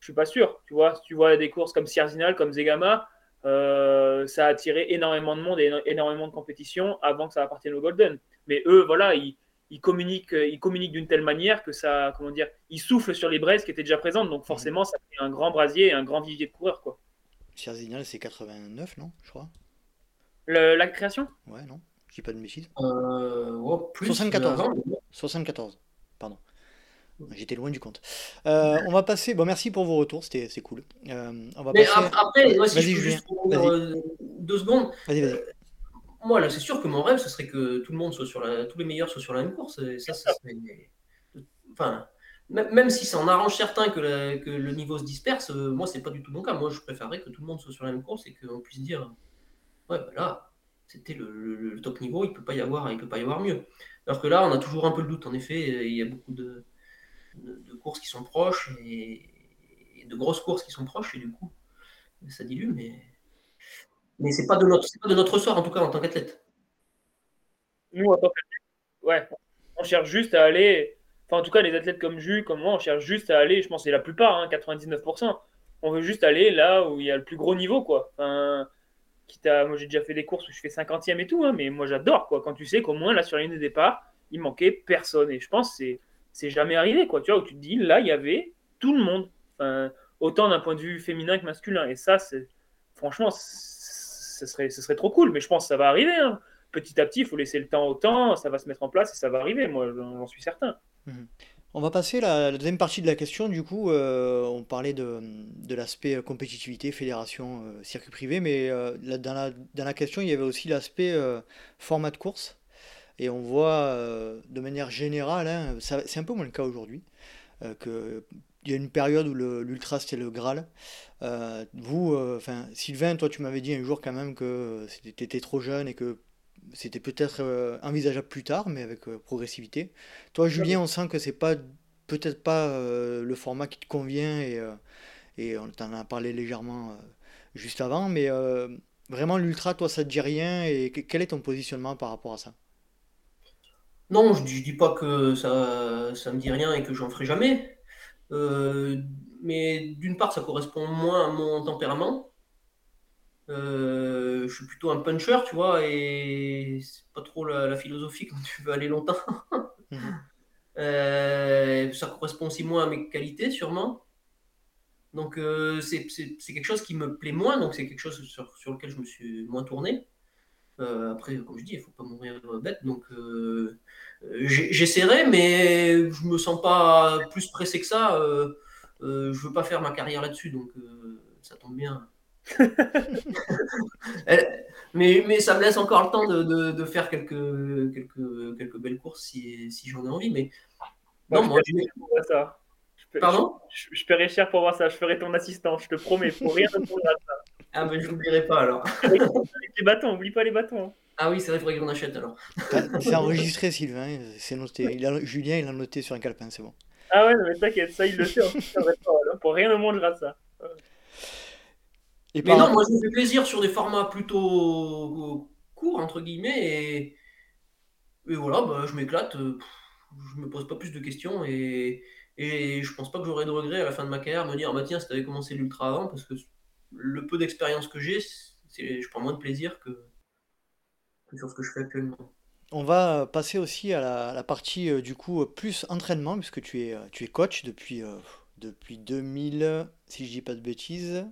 Je suis pas sûr. Tu vois, si tu vois des courses comme Sierzinal, comme Zegama, euh, ça a attiré énormément de monde et énormément de compétition avant que ça appartienne aux Golden. Mais eux, voilà, ils, il communique, il communique d'une telle manière que ça, comment dire, il souffle sur les braises qui étaient déjà présentes. Donc forcément, ça fait un grand brasier et un grand vivier de coureurs. Quoi. Sierzinal, c'est 89, non? Je crois. La création Ouais, non Je dis pas de bêtises. Euh, plus 74. 74, pardon. J'étais loin du compte. Euh, on va passer. Bon, merci pour vos retours, c'était c'est cool. Euh, on va Mais passer... après, moi, si Vas-y, je peux juste euh, deux secondes. Vas-y, vas-y. Moi, là, c'est sûr que mon rêve, ce serait que tout le monde soit sur la, tous les meilleurs soient sur la même course. Et ça, ça serait. Enfin, même même si ça en arrange certains que, la- que le niveau se disperse, euh, moi, c'est pas du tout mon cas. Moi, je préférerais que tout le monde soit sur la même course et qu'on puisse dire, ouais, bah là, c'était le, le- top niveau, il peut pas y avoir, il peut pas y avoir mieux. Alors que là, on a toujours un peu le doute. En effet, il y a beaucoup de, de, courses qui sont proches et, de grosses courses qui sont proches et du coup, ça dilue, mais. Mais c'est pas de notre, pas de notre ressort en tout cas en tant qu'athlète. Nous, en tant qu'athlète, ouais, on cherche juste à aller. Enfin, en tout cas, les athlètes comme Jules, comme moi, on cherche juste à aller. Je pense c'est la plupart, hein, 99%. On veut juste aller là où il y a le plus gros niveau, quoi. Moi, j'ai déjà fait des courses où je fais 50e et tout, hein, mais moi, j'adore, quoi. Quand tu sais qu'au moins, là, sur la ligne de départ, il manquait personne. Et je pense que c'est, jamais arrivé, quoi. Tu vois, où tu te dis, là, il y avait tout le monde. Autant d'un point de vue féminin que masculin. Et ça, c'est, franchement, ce serait, trop cool. Mais je pense que ça va arriver, hein petit à petit, il faut laisser le temps au temps, ça va se mettre en place et ça va arriver, moi j'en suis certain. On va passer à la deuxième partie de la question. Du coup, euh, on parlait de, l'aspect euh, compétitivité, fédération, euh, circuit privé, mais dans la, question, il y avait aussi l'aspect format de course. Et on voit de manière générale, hein, c'est un peu moins le cas aujourd'hui, que il y a une période où l'ultra c'était le Graal. Vous, Sylvain, toi tu m'avais dit un jour quand même que tu étais trop jeune et que c'était peut-être euh, envisageable plus tard, mais avec euh, progressivité. Toi, Julien, on sent que c'est pas peut-être pas euh, le format qui te convient et, et on t'en a parlé légèrement juste avant, mais vraiment l'ultra, toi, ça te dit rien et que- quel est ton positionnement par rapport à ça? Non, je, je dis pas que ça, ça me dit rien et que j'en ferai jamais. Mais d'une part, ça correspond moins à mon tempérament. Euh, je suis plutôt un puncher, tu vois, et c'est pas trop la, la philosophie quand tu veux aller longtemps. [laughs] Mhm. Euh, ça correspond aussi moins à mes qualités, sûrement. Donc, euh, c'est quelque chose qui me plaît moins, donc c'est quelque chose sur, sur lequel je me suis moins tourné. Euh, après, comme je dis, il faut pas mourir bête, donc euh, j'essaierai, mais je me sens pas plus pressé que ça. Je veux pas faire ma carrière là-dessus, donc ça tombe bien. [laughs] Mais, mais ça me laisse encore le temps de, de- de faire quelques, quelques, quelques belles courses si, si j'en ai envie. Mais non, Moi, moi, je paierais cher pour voir ça. Je Pardon je, je paierais cher pour voir ça, je ferai ton assistant, je te promets, pour rien de pour Ah, mais je l'oublierai pas alors. [laughs] Avec les bâtons, oublie pas les bâtons. hein. Ah oui, c'est vrai, il faudrait que j'en achète alors. C'est enregistré, [laughs] Sylvain, c'est noté. Il a- Julien, il a noté sur un calepin, c'est bon. Ah ouais, mais t'inquiète, ça il le sait, hein. Ça pour rien au monde je rate ça. Et Mais non, moi je me fais plaisir sur des formats plutôt courts, entre guillemets, et, et voilà, bah, je m'éclate, euh, je me pose pas plus de questions, et, et je pense pas que j'aurai de regrets à la fin de ma carrière, me dire, ah bah tiens, si t'avais commencé l'ultra avant, parce que le peu d'expérience que j'ai, je prends moins de plaisir que, que sur ce que je fais actuellement. On va passer aussi à la, à la partie euh, du coup euh, plus entraînement, puisque tu es, euh, tu es coach depuis, euh, depuis 2000, si je dis pas de bêtises.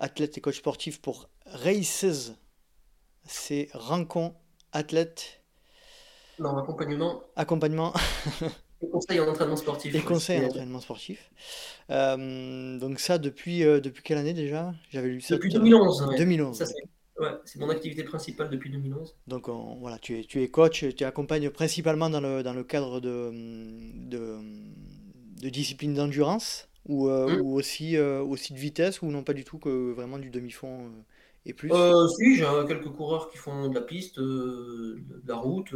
Athlète et coach sportif pour Races. C'est Rancon, athlète, Dans l'accompagnement accompagnement [laughs] et conseil en entraînement sportif. et ouais, conseil en entraînement sportif. Euh, donc ça depuis, euh, depuis quelle année déjà? J'avais lu ça Depuis tout à l'heure. 2011. ouais. 2011. Ça, c'est ouais, c'est mon activité principale depuis 2011. Donc on- voilà, tu es, tu es coach, tu accompagnes principalement dans le, dans le cadre de, de, de discipline d'endurance ou, euh, Mm. ou aussi, euh, aussi de vitesse ou non pas du tout que vraiment du demi-fond euh, et plus? Si, j'ai quelques coureurs qui font de la piste, de la route,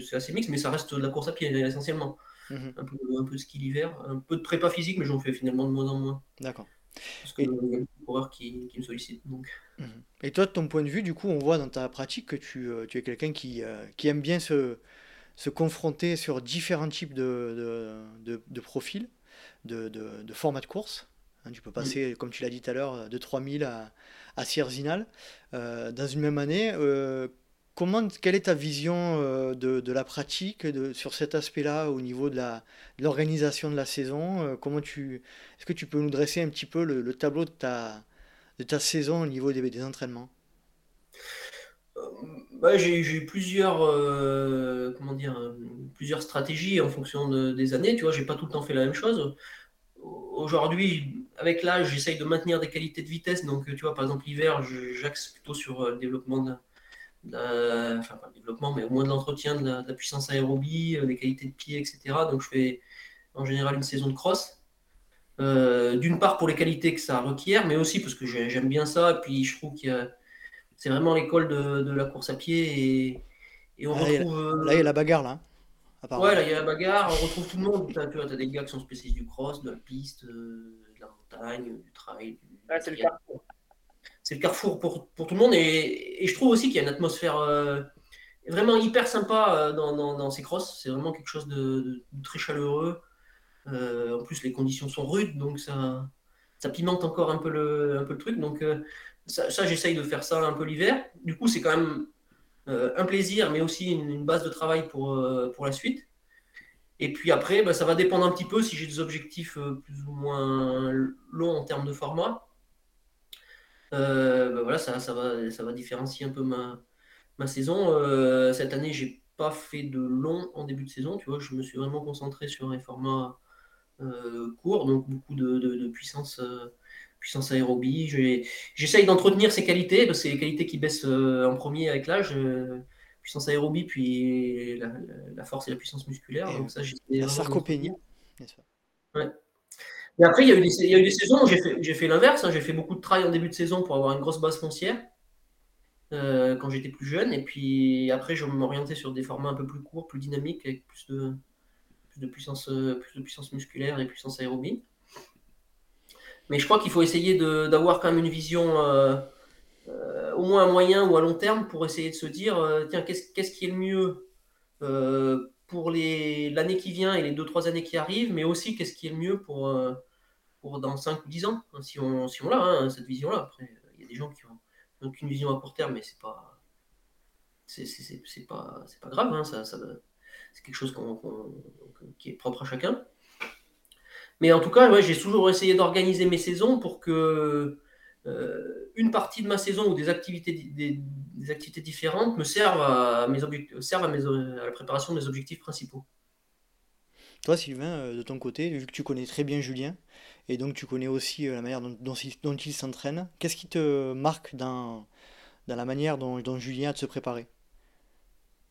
c'est assez mixte, mais ça reste de la course à pied essentiellement. Mhm, Un peu, un peu de ski l'hiver, un peu de prépa physique, mais j'en fais finalement de moins en moins. d'accord. Parce qu'il Et- y a beaucoup de coureurs qui, qui me sollicitent. Donc. Mhm. Et toi, de ton point de vue, du coup, on voit dans ta pratique que tu, tu es quelqu'un qui, qui aime bien se, se confronter sur différents types de, de, de- de profils, de, de, de formats de course. Hein, tu peux passer, comme tu l'as dit tout à l'heure, de 3000 à, à Sierzinal euh, dans une même année. Euh, comment, quelle est ta vision euh, de, la pratique de, sur cet aspect-là au niveau de l'organisation de, la saison euh, Comment tu, est-ce que tu peux nous dresser un petit peu le, tableau de ta, de ta saison au niveau des, entraînements? Bah, j'ai, j'ai plusieurs, comment dire, plusieurs stratégies en fonction des années. Tu vois, j'ai pas tout le temps fait la même chose. Aujourd'hui, avec l'âge, j'essaye de maintenir des qualités de vitesse. Donc, tu vois, par exemple, l'hiver, j'axe plutôt sur le développement de, enfin pas le développement, mais au moins de l'entretien de, la puissance aérobie, euh, des qualités de pied, etc. Donc je fais en général une saison de cross. Euh, d'une part pour les qualités que ça requiert, mais aussi parce que j'aime bien ça, puis je trouve que c'est vraiment l'école de, la course à pied, et, on ah, retrouve... Là, il y a la bagarre, là. Ouais, là, il y a la bagarre, on retrouve tout le monde. Tu as, des gars qui sont spécialistes du cross, de la piste, euh, de la montagne, du trail. c'est le parcours c'est le carrefour pour, tout le monde. Et, je trouve aussi qu'il y a une atmosphère euh, vraiment hyper sympa euh, dans, ces crosses. C'est vraiment quelque chose de, très chaleureux. Euh, en plus, les conditions sont rudes, donc ça, ça pimente encore un peu le, un peu le truc. Donc, ça, j'essaye de faire ça un peu l'hiver. Du coup, c'est quand même un plaisir, mais aussi une, base de travail pour, pour la suite. Et puis après, bah, ça va dépendre un petit peu si j'ai des objectifs plus ou moins longs en termes de format. Euh, bah voilà, ça, ça, va, ça va différencier un peu ma, ma saison. Euh, cette année, j'ai pas fait de long en début de saison, tu vois, je me suis vraiment concentré sur un format euh, court, donc beaucoup de, de, puissance, puissance aérobie. J'essaye d'entretenir ces qualités, parce que c'est les qualités qui baissent en premier avec l'âge. puissance aérobie, puis la, force et la puissance musculaire. donc ça, la sarcopénie, Ouais. Mais après, il y a eu des, il y a eu des saisons où j'ai fait, fait l'inverse. Hein. J'ai fait beaucoup de travail en début de saison pour avoir une grosse base foncière euh, quand j'étais plus jeune. Et puis après, je m'orientais sur des formats un peu plus courts, plus dynamiques, avec plus de, plus de, puissance, euh, plus de puissance musculaire et puissance aérobie. Mais je crois qu'il faut essayer d'avoir quand même une vision euh, au moins à moyen ou à long terme pour essayer de se dire tiens, qu'est-ce qu'est-ce qui est le mieux pour l'année qui vient et les 2-3 années qui arrivent, mais aussi qu'est-ce qui est le mieux pour, euh, pour dans 5 ou 10 ans, hein, si on, si on l'a, hein, cette vision-là. Après, il y a des gens qui ont qu'une vision à court terme, mais c'est pas. C'est pas, pas grave, hein, ça c'est quelque chose qui est propre à chacun. Mais en tout cas, ouais, j'ai toujours essayé d'organiser mes saisons pour que euh, une partie de ma saison ou des activités, des, activités différentes me servent à, mes servent à, mes, à la préparation de mes objectifs principaux. Toi, Sylvain, euh, de ton côté, vu que tu connais très bien Julien, et donc tu connais aussi euh, la manière dont, dont, il s'entraîne, qu'est-ce qui te marque dans, dans la manière dont, dont, Julien a de se préparer?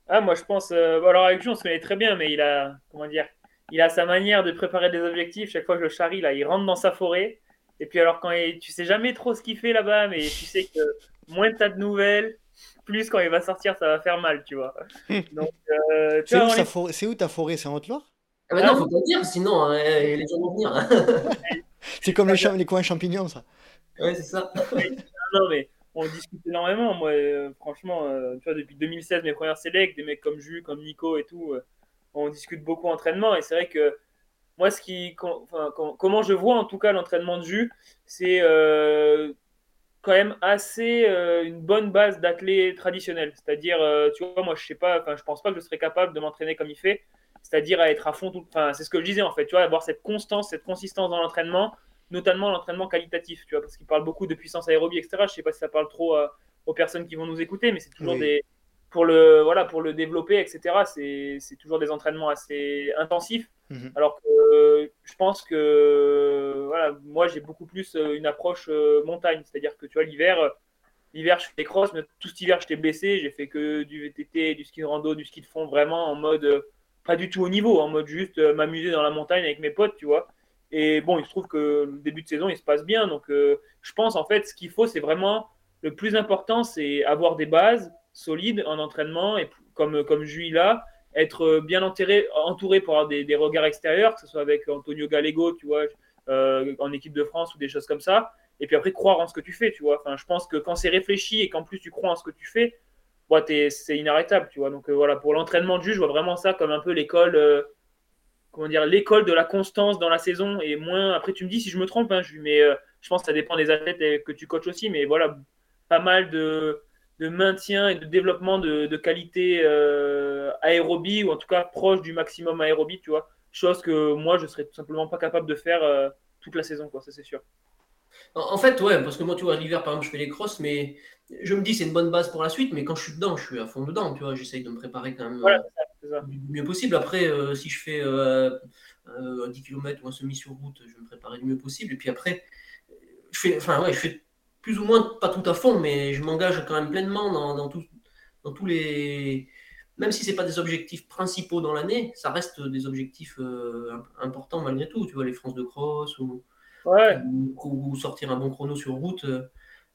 Ah, Moi, je pense. alors, avec Julien, on se connaît très bien, mais il a, comment dire, il a sa manière de préparer des objectifs. Chaque fois que je le charrie, là, il rentre dans sa forêt. Et puis alors quand il, tu sais jamais trop ce qu'il fait là-bas, mais tu sais que moins tu as de nouvelles, plus quand il va sortir, ça va faire mal, tu vois. [laughs] Donc, euh, c'est, où, ta forêt? C'est en Haute-Loire? Ah non, faut pas dire, sinon hein, les gens vont venir. [laughs] c'est comme les, [laughs] les, coins champignons, ça. Ouais, c'est ça. non, mais on discute énormément. Moi, euh, franchement, euh, tu vois, depuis 2016, mes premières sélects, des mecs comme Jules, comme Nico et tout, on discute beaucoup entraînement. Et c'est vrai que moi, ce qui, comment je vois en tout cas l'entraînement de jus, c'est euh, quand même assez euh, une bonne base d'athlète traditionnel. C'est-à-dire, euh, tu vois, moi, je sais pas, enfin, je pense pas que je serais capable de m'entraîner comme il fait. C'est-à-dire à être à fond tout. Enfin, c'est ce que je disais en fait, tu vois, avoir cette constance, cette consistance dans l'entraînement, notamment l'entraînement qualitatif, tu vois, parce qu'il parle beaucoup de puissance aérobie, etc. Je sais pas si ça parle trop aux personnes qui vont nous écouter, mais c'est toujours des pour le voilà pour le développer, etc. C'est toujours des entraînements assez intensifs. Mhm. Alors que euh, je pense que voilà, moi j'ai beaucoup plus euh, une approche euh, montagne, c'est-à-dire que tu vois l'hiver, l'hiver je fais des crosses, mais tout cet hiver j'étais blessé, j'ai fait que du VTT, du ski de rando, du ski de fond, vraiment en mode pas du tout au niveau, en mode juste m'amuser dans la montagne avec mes potes, tu vois. Et bon, il se trouve que le début de saison il se passe bien, donc je pense en fait ce qu'il faut c'est vraiment le plus important, c'est avoir des bases solides en entraînement et comme comme être euh, bien enterré, entouré pour avoir des, regards extérieurs, que ce soit avec Antonio Gallego, tu vois, euh, en équipe de France ou des choses comme ça. Et puis après, croire en ce que tu fais, tu vois. Enfin, je pense que quand c'est réfléchi et qu'en plus tu crois en ce que tu fais, c'est inarrêtable, tu vois. Donc euh, voilà, pour l'entraînement de jus, je vois vraiment ça comme un peu l'école, comment dire, l'école de la constance dans la saison et moins. Après, tu me dis si je me trompe, hein, mais je pense que ça dépend des athlètes que tu coaches aussi, mais voilà, pas mal de de maintien et de développement de, qualité euh, aérobie, ou en tout cas proche du maximum aérobie, tu vois. Chose que moi, je serais tout simplement pas capable de faire euh, toute la saison, quoi, ça c'est sûr. En fait, ouais, parce que moi, tu vois, l'hiver, par exemple, je fais les crosses, mais je me dis c'est une bonne base pour la suite, mais quand je suis dedans, je suis à fond dedans, tu vois, j'essaye de me préparer quand même euh, du mieux possible. Après, si je fais 10 km ou un semi sur route, je vais me préparer du mieux possible. Et puis après, je fais, enfin, ouais, je fais plus ou moins, pas tout à fond, mais je m'engage quand même pleinement dans, dans, dans tous les. Même si ce pas des objectifs principaux dans l'année, ça reste des objectifs euh, importants malgré tout. Tu vois, les France de cross ou, ou, sortir un bon chrono sur route.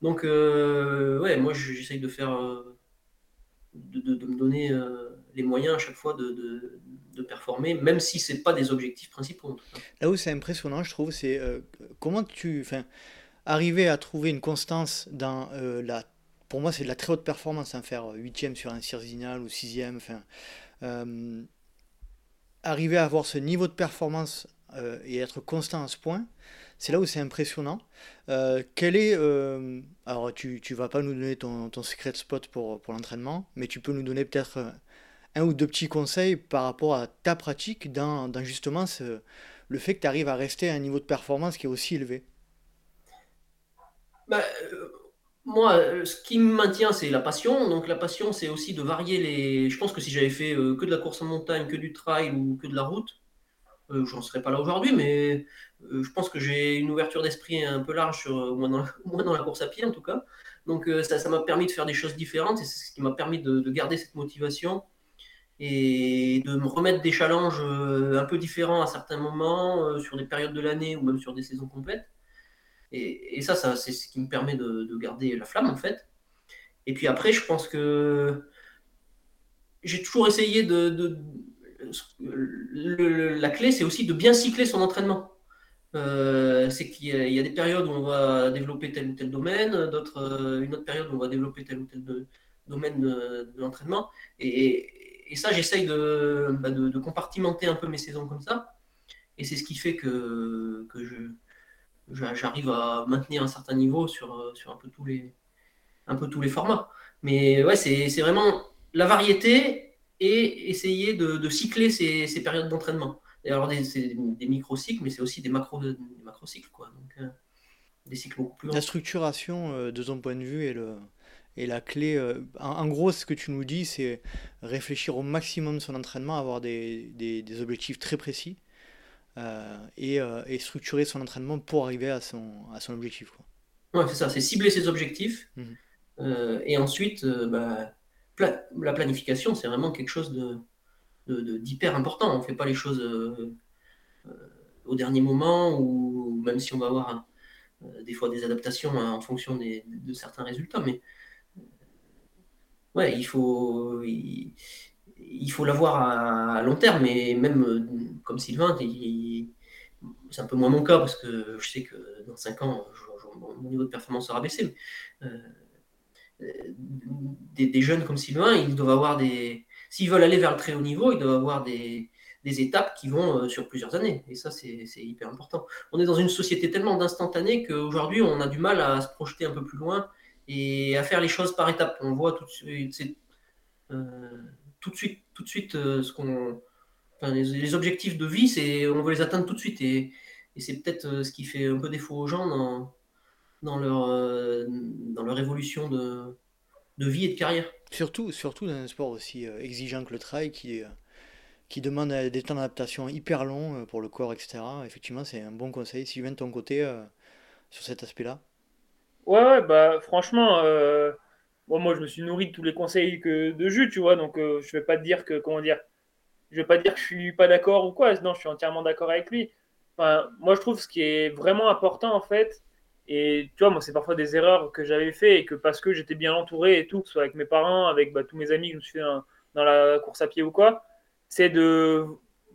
Donc, euh, ouais, moi j'essaye de faire. Euh, de, de, me donner les moyens à chaque fois de, de performer, même si ce pas des objectifs principaux. Là où c'est impressionnant, je trouve, c'est comment tu. Enfin, arriver à trouver une constance dans euh, la. Pour moi, c'est de la très haute performance, hein, faire 8 sur un Cirzinal ou 6 enfin. Euh, arriver à avoir ce niveau de performance euh, et être constant à ce point, c'est là où c'est impressionnant. quel est. alors, tu ne vas pas nous donner ton, ton secret spot pour, pour l'entraînement, mais tu peux nous donner peut-être un ou deux petits conseils par rapport à ta pratique dans, dans justement le fait que tu arrives à rester à un niveau de performance qui est aussi élevé. Bah, euh, moi, euh, ce qui me maintient, c'est la passion. Donc la passion, c'est aussi de varier les. Je pense que si j'avais fait euh, que de la course en montagne, que du trail ou que de la route, j'en serais pas là aujourd'hui. Mais je pense que j'ai une ouverture d'esprit un peu large, sur, [laughs] au, moins dans, la course à pied en tout cas. Donc ça m'a permis de faire des choses différentes et c'est ce qui m'a permis de, de, garder cette motivation et de me remettre des challenges un peu différents à certains moments, sur des périodes de l'année ou même sur des saisons complètes. Et, ça, ça c'est ce qui me permet de, garder la flamme, en fait. Et puis après, je pense que j'ai toujours essayé de. la clé, c'est aussi de bien cycler son entraînement. Euh, c'est qu'il y, a des périodes où on va développer tel ou tel domaine, d'autres, euh, une autre période où on va développer tel ou tel domaine de, l'entraînement. Et, ça, j'essaye bah, de, de, compartimenter un peu mes saisons comme ça. Et c'est ce qui fait que, que je, j'arrive à maintenir un certain niveau sur, euh, sur un, peu tous les, un peu tous les formats. Mais ouais, c'est vraiment la variété et essayer de, de cycler ces, ces périodes d'entraînement. Alors, des, des micro-cycles, mais c'est aussi des macro-cycles. Macro quoi. Donc, euh, des cycles beaucoup plus La structuration, euh, de ton point de vue, est, le, est la clé. en, gros, ce que tu nous dis, c'est réfléchir au maximum de son entraînement, avoir des, des, des objectifs très précis euh, euh, et, structurer son entraînement pour arriver à son, à son objectif. Quoi. Ouais, c'est ça, c'est cibler ses objectifs. Mhm. Euh, et ensuite, bah, la planification, c'est vraiment quelque chose de, d'hyper important. On ne fait pas les choses au dernier moment ou même si on va avoir des fois des adaptations hein, en fonction de certains résultats. Mais ouais, il faut, il faut l'avoir à, long terme, et même comme Sylvain, c'est un peu moins mon cas parce que je sais que dans 5 ans, mon niveau de performance sera baissé. Euh, des, jeunes comme Sylvain, ils doivent avoir des. S'ils veulent aller vers le très haut niveau, ils doivent avoir des, étapes qui vont euh, sur plusieurs années. Et ça, c'est hyper important. On est dans une société tellement d'instantané qu'aujourd'hui, on a du mal à se projeter un peu plus loin et à faire les choses par étapes. On voit tout de suite tout de suite, tout de suite euh, ce qu'on, les, objectifs de vie, c'est on veut les atteindre tout de suite et, c'est peut-être euh, ce qui fait un peu défaut aux gens dans, dans leur euh, dans leur évolution de, de, vie et de carrière. Surtout, surtout dans un sport aussi exigeant que le trail qui qui demande des temps d'adaptation hyper longs pour le corps, etc. Effectivement, c'est un bon conseil. Si viens de ton côté sur cet aspect-là. Ouais, bah franchement, moi, je me suis nourri de tous les conseils que, de Jules, tu vois, donc euh, je vais pas te dire que, comment dire, je vais pas dire que je suis pas d'accord ou quoi, non, je suis entièrement d'accord avec lui. Enfin, moi, je trouve ce qui est vraiment important, en fait, et tu vois, moi, c'est parfois des erreurs que j'avais fait et que parce que j'étais bien entouré et tout, que ce soit avec mes parents, avec bah, tous mes amis je me suis fait dans, la course à pied ou quoi, c'est de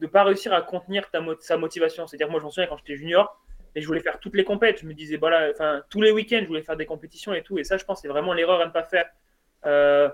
ne pas réussir à contenir ta, sa motivation. C'est-à-dire, moi, je m'en souviens quand j'étais junior, et je voulais faire toutes les compètes. Je me disais, voilà, enfin, tous les week-ends, je voulais faire des compétitions et tout. Et ça, je pense, c'est vraiment l'erreur à ne pas faire. Euh,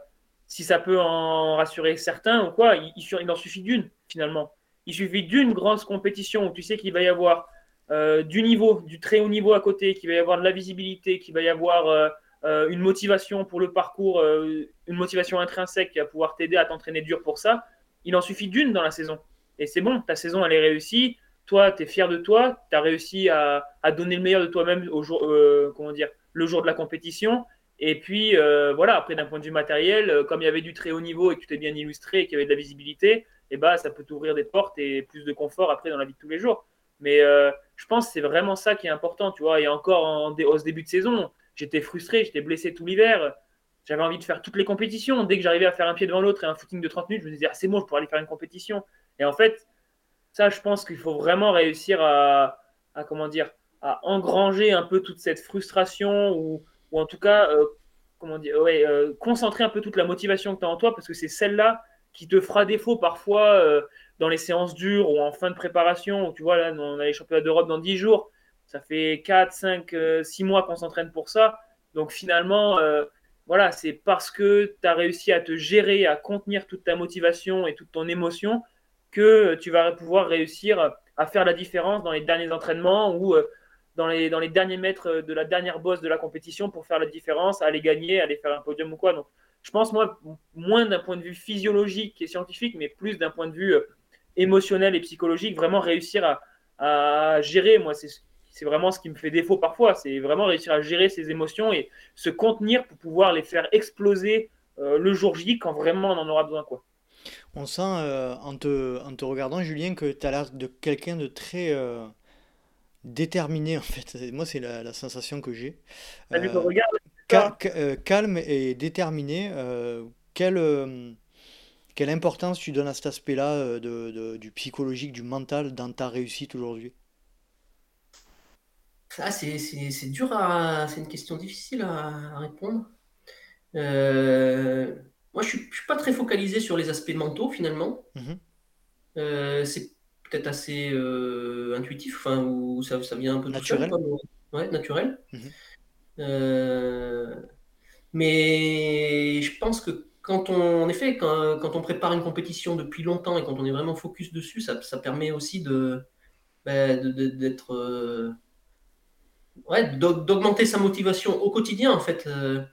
si ça peut en rassurer certains ou quoi, il, en suffit d'une, finalement. Il suffit d'une grande compétition où tu sais qu'il va y avoir euh, du niveau, du très haut niveau à côté, qu'il va y avoir de la visibilité, qu'il va y avoir euh, euh, une motivation pour le parcours, une motivation intrinsèque qui va pouvoir t'aider à t'entraîner dur pour ça, il en suffit d'une dans la saison. Et c'est bon, ta saison, elle est réussie. Toi, tu es fier de toi. Tu as réussi à, donner le meilleur de toi-même le jour de la compétition. Et puis, voilà, après, d'un point de vue matériel, comme il y avait du très haut niveau et que tu t'es bien illustré et qu'il y avait de la visibilité, eh ben, ça peut t'ouvrir des portes et plus de confort après dans la vie de tous les jours. Mais je pense que c'est vraiment ça qui est important, tu vois. Et encore en, en, ce début de saison, J'étais frustré, j'étais blessé tout l'hiver. J'avais envie de faire toutes les compétitions. Dès que j'arrivais à faire un pied devant l'autre et un footing de 30 minutes, je me disais, ah, c'est bon, je pourrais aller faire une compétition. Et en fait, ça, je pense qu'il faut vraiment réussir à, comment dire, à engranger un peu toute cette frustration ou, en tout cas, euh, comment dire, ouais, euh, concentrer un peu toute la motivation que tu as en toi parce que c'est celle-là qui te fera défaut parfois euh, dans les séances dures ou en fin de préparation. tu vois, là, on a les championnats d'Europe dans 10 jours. Ça fait 4, 5, 6 mois qu'on s'entraîne pour ça. Donc finalement, voilà, c'est parce que tu as réussi à te gérer, à contenir toute ta motivation et toute ton émotion que tu vas pouvoir réussir à faire la différence dans les derniers entraînements ou euh, dans les, derniers mètres de la dernière bosse de la compétition pour faire la différence, aller gagner, aller faire un podium ou quoi. Donc je pense, moi, moins d'un point de vue physiologique et scientifique, mais plus d'un point de vue euh, émotionnel et psychologique, vraiment réussir à, gérer, moi, c'est vraiment ce qui me fait défaut parfois. C'est vraiment réussir à gérer ses émotions et se contenir pour pouvoir les faire exploser euh, le jour J quand vraiment on en aura besoin. Quoi. On sent euh, en, te, regardant, Julien, que tu as l'air de quelqu'un de très euh, déterminé en fait. Moi, c'est la, sensation que j'ai. calme et déterminé. quelle, quelle importance tu donnes à cet aspect-là de, du psychologique, du mental dans ta réussite aujourd'hui? Ah, c'est dur à. C'est une question difficile à, répondre. Euh, moi, je ne suis, pas très focalisé sur les aspects mentaux, finalement. Mhm. Euh, c'est peut-être assez euh, intuitif, enfin, ou ça, ça vient un peu naturel. ouais, naturel. Mhm. mais je pense que quand on, en effet, quand, quand, on prépare une compétition depuis longtemps et quand on est vraiment focus dessus, ça, ça permet aussi de, ben, d'être ouais, d'augmenter sa motivation au quotidien en fait. Euh.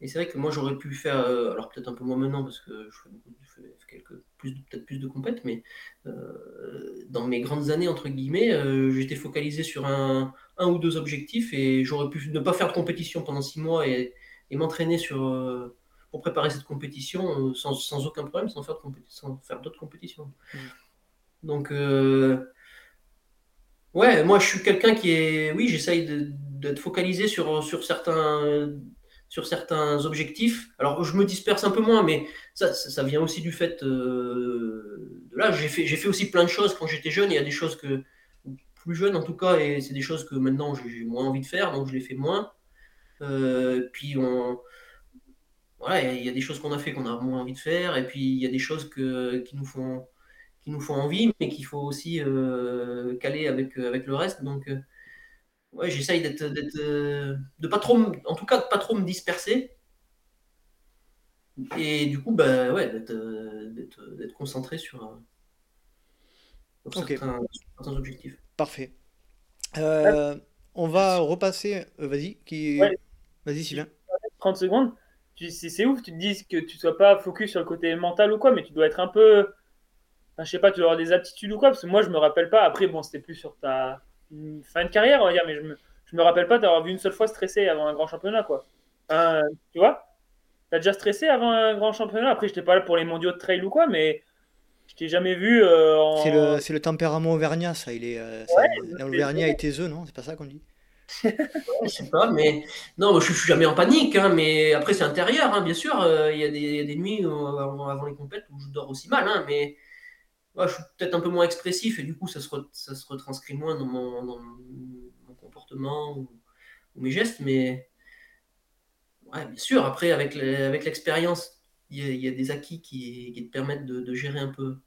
et c'est vrai que moi j'aurais pu faire, euh, alors peut-être un peu moins maintenant parce que je fais, quelques, plus, peut-être plus de compètes, mais euh, dans mes grandes années entre guillemets, j'étais focalisé sur un, un, ou deux objectifs et j'aurais pu ne pas faire de compétition pendant six mois et, et m'entraîner sur pour préparer cette compétition sans, sans, aucun problème, sans faire, sans faire d'autres compétitions. Mmh. Donc Ouais, moi je suis quelqu'un qui est. Oui, j'essaye d'être focalisé sur, sur, certains, sur certains objectifs. Alors je me disperse un peu moins, mais ça, ça, vient aussi du fait euh, de là. J'ai fait, fait aussi plein de choses quand j'étais jeune. Il y a des choses que. Plus jeune en tout cas, et c'est des choses que maintenant j'ai moins envie de faire, donc je les fais moins. Euh, puis on. Voilà, il y, a des choses qu'on a fait qu'on a moins envie de faire, et puis il y a des choses que, qui nous font qui nous font envie, mais qu'il faut aussi euh, caler avec, avec le reste. Donc, ouais, j'essaye d'être, de pas trop, en tout cas, de pas trop me disperser. Et du coup, bah, ouais, d'être, concentré sur, certains, objectifs. Parfait. on va repasser. vas-y, qui... vas-y, Sylvain. 30 secondes. c'est ouf, tu te dis que tu sois pas focus sur le côté mental ou quoi, mais tu dois être un peu je sais pas, tu dois avoir des aptitudes ou quoi, parce que moi, je me rappelle pas. Après, bon, c'était plus sur ta fin de carrière, on va dire, mais je me, je me rappelle pas d'avoir vu une seule fois stressé avant un grand championnat, quoi. tu vois? T'as déjà stressé avant un grand championnat? Après, j'étais pas là pour les mondiaux de trail ou quoi, mais je t'ai jamais vu. Euh, c'est le, le, tempérament auvergnat, ça. Il est, euh, L'Auvergnat et tes œufs, non? C'est pas ça qu'on dit? [laughs] Je sais pas, mais non, je, suis jamais en panique, hein, mais après c'est intérieur, hein, bien sûr. Euh, il y, a des nuits avant, les compètes où je dors aussi mal, hein, mais je suis peut-être un peu moins expressif et du coup, ça se, ça se retranscrit moins dans mon, comportement ou, mes gestes. Mais ouais, bien sûr, après, avec l'expérience, il y, a des acquis qui, te permettent de, gérer un peu,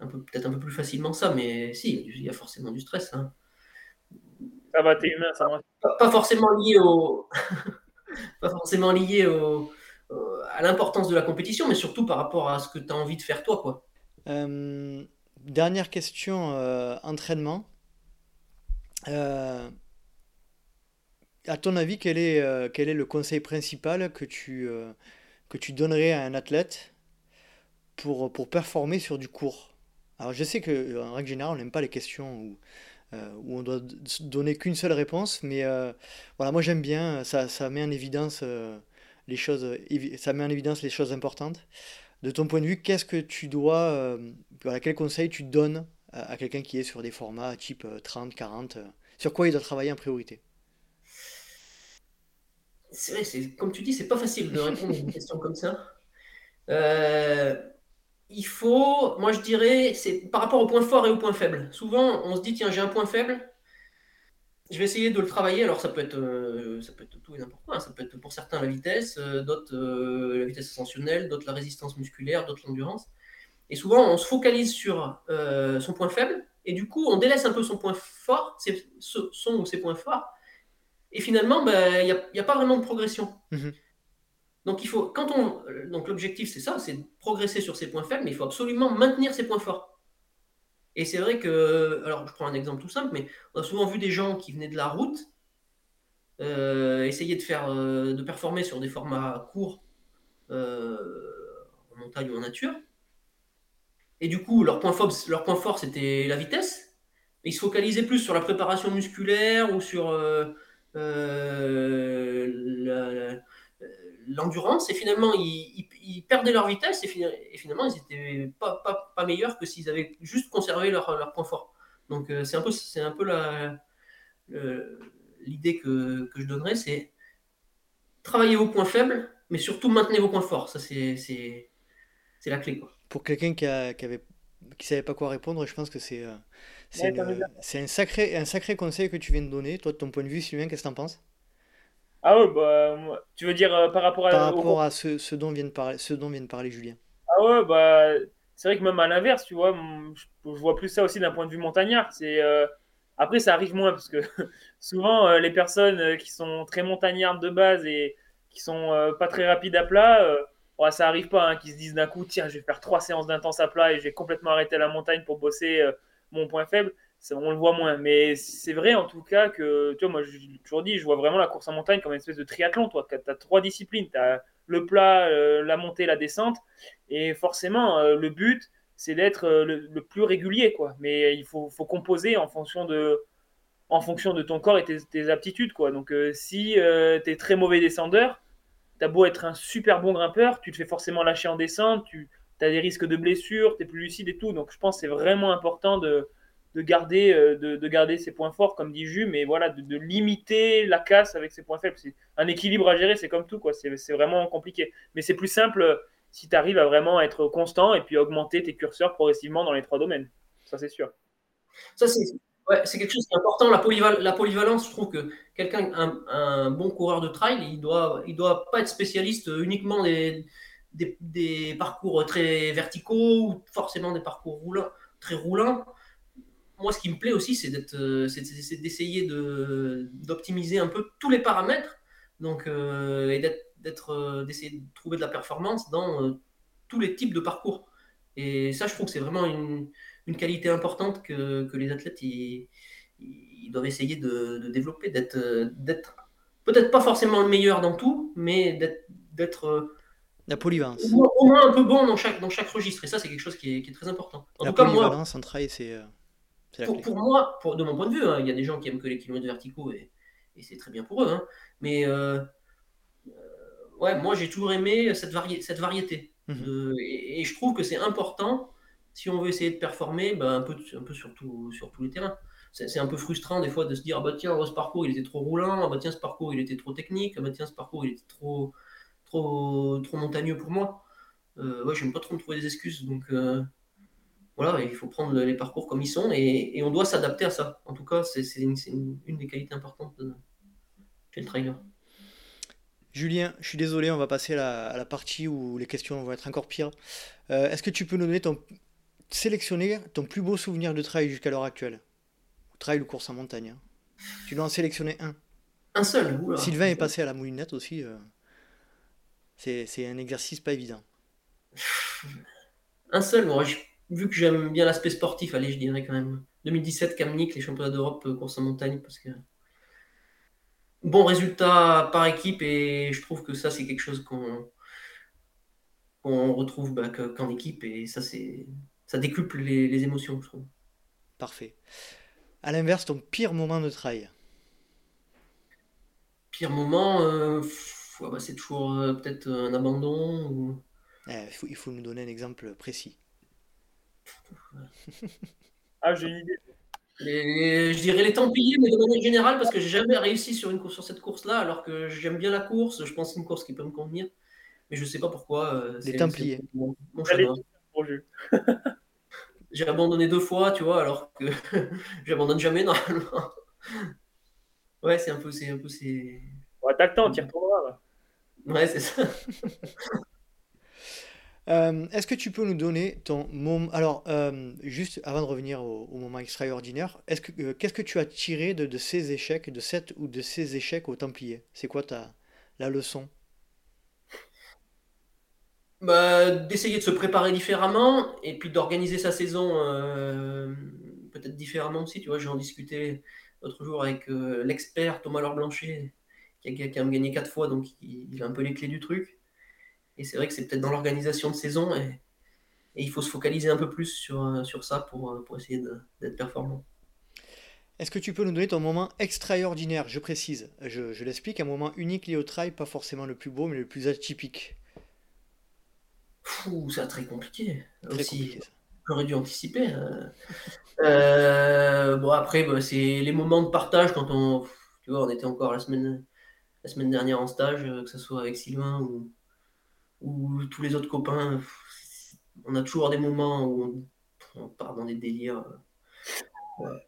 un peu peut-être un peu plus facilement ça. Mais si, il y a forcément du stress. Hein. Ça va, t'es humain, ça va. Pas, forcément lié au. [laughs] pas forcément lié au, à l'importance de la compétition, mais surtout par rapport à ce que tu as envie de faire toi, quoi. Euh, dernière question, euh, entraînement. Euh, à ton avis, quel est, euh, quel est le conseil principal que tu, que tu donnerais à un athlète pour, pour performer sur du court? Alors je sais que en règle générale, on n'aime pas les questions où, où on doit donner qu'une seule réponse, mais voilà, moi j'aime bien, ça, ça met en évidence les choses, ça met en évidence les choses importantes. De ton point de vue, qu'est-ce que tu dois, euh, voilà, quel conseil tu donnes à, à quelqu'un qui est sur des formats type euh, 30, 40, euh, sur quoi il doit travailler en priorité? C'est vrai, c'est, comme tu dis, c'est pas facile de répondre à une [laughs] question comme ça. Euh, il faut, moi je dirais, c'est par rapport au point fort et au point faible. Souvent, on se dit, tiens, j'ai un point faible, je vais essayer de le travailler. Alors, ça peut être, euh, ça peut être tout et n'importe quoi. hein. Ça peut être pour certains la vitesse, euh, d'autres euh, la vitesse ascensionnelle, d'autres la résistance musculaire, d'autres l'endurance. Et souvent, on se focalise sur son point faible, et du coup, on délaisse un peu son point fort, ses- son ou ses points forts, et finalement, ben, il n'y a, pas vraiment de progression. Mhm. Donc, il faut, quand on, donc l'objectif, c'est ça, c'est de progresser sur ses points faibles, mais il faut absolument maintenir ses points forts. Et c'est vrai que, alors je prends un exemple tout simple, mais on a souvent vu des gens qui venaient de la route euh, essayer de faire, euh, de performer sur des formats courts euh, en montagne ou en nature. Et du coup, leur point fort, leur point fort c'était la vitesse. Mais ils se focalisaient plus sur la préparation musculaire ou sur l'endurance. Et finalement, ils, ils- ils perdaient leur vitesse et, fina- et finalement, ils n'étaient pas, pas, pas meilleurs que s'ils avaient juste conservé leur, leur point fort. Donc, euh, c'est un peu, c'est un peu la, le- l'idée que, que je donnerais, c'est travailler vos points faibles, mais surtout maintenez vos points forts. Ça, c'est, c'est, c'est la clé. Quoi. Pour quelqu'un qui a, qui avait, qui savait pas quoi répondre, je pense que c'est euh, c'est Ouais, une- c'est un sacré, un sacré conseil que tu viens de donner. Toi, de ton point de vue, Sylvain, qu'est-ce que t'en penses? Ah ouais, bah, tu veux dire euh, par rapport Par à, au rapport à ce, ce dont vient de parler, ce dont vient de parler Julien. Ah ouais, bah, c'est vrai que même à l'inverse, tu vois, je, je vois plus ça aussi d'un point de vue montagnard. C'est, euh, après, ça arrive moins parce que [laughs] souvent, euh, les personnes qui sont très montagnardes de base et qui sont pas très rapides à plat, ça arrive pas, hein, qu'ils se disent d'un coup, tiens, je vais faire trois séances d'intense à plat et je vais complètement arrêter la montagne pour bosser mon point faible. On le voit moins. Mais c'est vrai en tout cas que, tu vois, moi, j'ai toujours dit, je vois vraiment la course en montagne comme une espèce de triathlon. Tu as trois disciplines. Tu as le plat, euh, la montée, la descente. Et forcément, euh, le but, c'est d'être euh, le, plus régulier, quoi. Mais il faut, faut composer en fonction de, en fonction de ton corps et tes, tes aptitudes, quoi. Donc, si tu es très mauvais descendeur, tu as beau être un super bon grimpeur, tu te fais forcément lâcher en descente, tu as des risques de blessures, tu es plus lucide et tout. Donc, je pense que c'est vraiment important de, de, garder, euh, de, de garder ses points forts, comme dit Jus, mais voilà, de, limiter la casse avec ses points faibles. C'est un équilibre à gérer, c'est comme tout, quoi. C'est vraiment compliqué. Mais c'est plus simple euh, si tu arrives à vraiment être constant et puis augmenter tes curseurs progressivement dans les trois domaines. Ça, c'est sûr. Ça, c'est, ouais, quelque chose qui est important. La, la polyvalence, je trouve que quelqu'un, un, un bon coureur de trail, il doit, il doit pas être spécialiste uniquement des, des, des parcours très verticaux ou forcément des parcours roulants, très roulants. Moi, ce qui me plaît aussi, c'est, euh, d'essayer de, d'optimiser un peu tous les paramètres donc, euh, et euh, d'essayer de trouver de la performance dans euh, tous les types de parcours. Et ça, je trouve que c'est vraiment une, une qualité importante que, que les athlètes ils, ils doivent essayer de, de développer, d'être, peut-être pas forcément le meilleur dans tout, mais d'être, La polyvalence. au, moins, au moins un peu bon dans chaque, dans chaque registre. Et ça, c'est quelque chose qui est, qui est très important. En La tout cas, moi, polyvalence en trail, c'est pour, moi, pour, de mon point de vue, hein, il y a des gens qui aiment que les kilomètres verticaux et, et c'est très bien pour eux. hein. mais euh, euh, ouais, moi, j'ai toujours aimé cette, vari- cette variété. Mhm. De- et, et je trouve que c'est important si on veut essayer de performer ben, un peu, un peu sur, tout- sur tous les terrains. C'est un peu frustrant des fois de se dire ah bah tiens ce parcours il était trop roulant, ah bah tiens ce parcours il était trop technique, ah bah tiens ce parcours il était trop trop trop montagneux pour moi. Euh, ouais, j'aime pas trop me trouver des excuses donc euh, voilà, il faut prendre les parcours comme ils sont et, et on doit s'adapter à ça. En tout cas, c'est une, c'est une- une des qualités importantes de, chez le trailer. Julien, je suis désolé, on va passer à la, à la partie où les questions vont être encore pires. Euh, est-ce que tu peux nous donner ton sélectionner ton plus beau souvenir de trail jusqu'à l'heure actuelle? Trail ou course en montagne. hein. Tu dois en sélectionner un. Un seul, oula. Sylvain est passé à la moulinette aussi. euh, c'est c'est un exercice pas évident. Un seul, moi, je- vu que j'aime bien l'aspect sportif, allez, je dirais quand même 2017 Kamnik, les championnats d'Europe euh, course en montagne, parce que bons résultats par équipe et je trouve que ça, c'est quelque chose qu'on retrouve bah, qu'en équipe et ça, c'est ça décuple les, les émotions, je trouve. Parfait. À l'inverse, ton pire moment de trail Pire moment, euh, ouais, bah, c'est toujours euh, peut-être un abandon ou Eh, il faut, il faut nous donner un exemple précis. Ah, j'ai une idée. les- je dirais les Templiers, mais de manière générale, parce que j'ai jamais réussi sur, une course, sur cette course-là, alors que j'aime bien la course, je pense que c'est une course qui peut me convenir, mais je sais pas pourquoi. euh, c'est- Templiers. Mon, mon. [laughs] J'ai abandonné deux fois, tu vois, alors que [laughs] j'abandonne jamais normalement. [laughs] Ouais, c'est un peu, c'est un peu, c'est. Ouais, t'as le temps, t'y retourneras. là. Ouais, c'est ça. Euh, est-ce que tu peux nous donner ton moment... Alors, euh, juste avant de revenir au, moment extraordinaire, euh, qu'est-ce que tu as tiré de, ces échecs, de cette ou de ces échecs au Templiers? C'est quoi ta, la leçon? Bah, d'essayer de se préparer différemment et puis d'organiser sa saison peut-être différemment aussi. Tu vois, j'en discutais l'autre jour avec l'expert Thomas Laure Blanchet, qui a, gagné quatre fois, donc il, il a un peu les clés du truc. Et c'est vrai que c'est peut-être dans l'organisation de saison et, et il faut se focaliser un peu plus sur, euh, sur ça pour, euh, pour essayer d'être performant. Est-ce que tu peux nous donner ton moment extraordinaire? Je précise, je, je l'explique, un moment unique lié au trail, pas forcément le plus beau, mais le plus atypique. Fou, c'est très compliqué. Très Aussi, ça. j'aurais dû anticiper. euh. Euh, bon, après, bah, c'est les moments de partage quand on, tu vois, on était encore la semaine, la semaine dernière en stage, que ce soit avec Sylvain ou, ou tous les autres copains. On a toujours des moments où on, on part dans des délires. euh, ouais,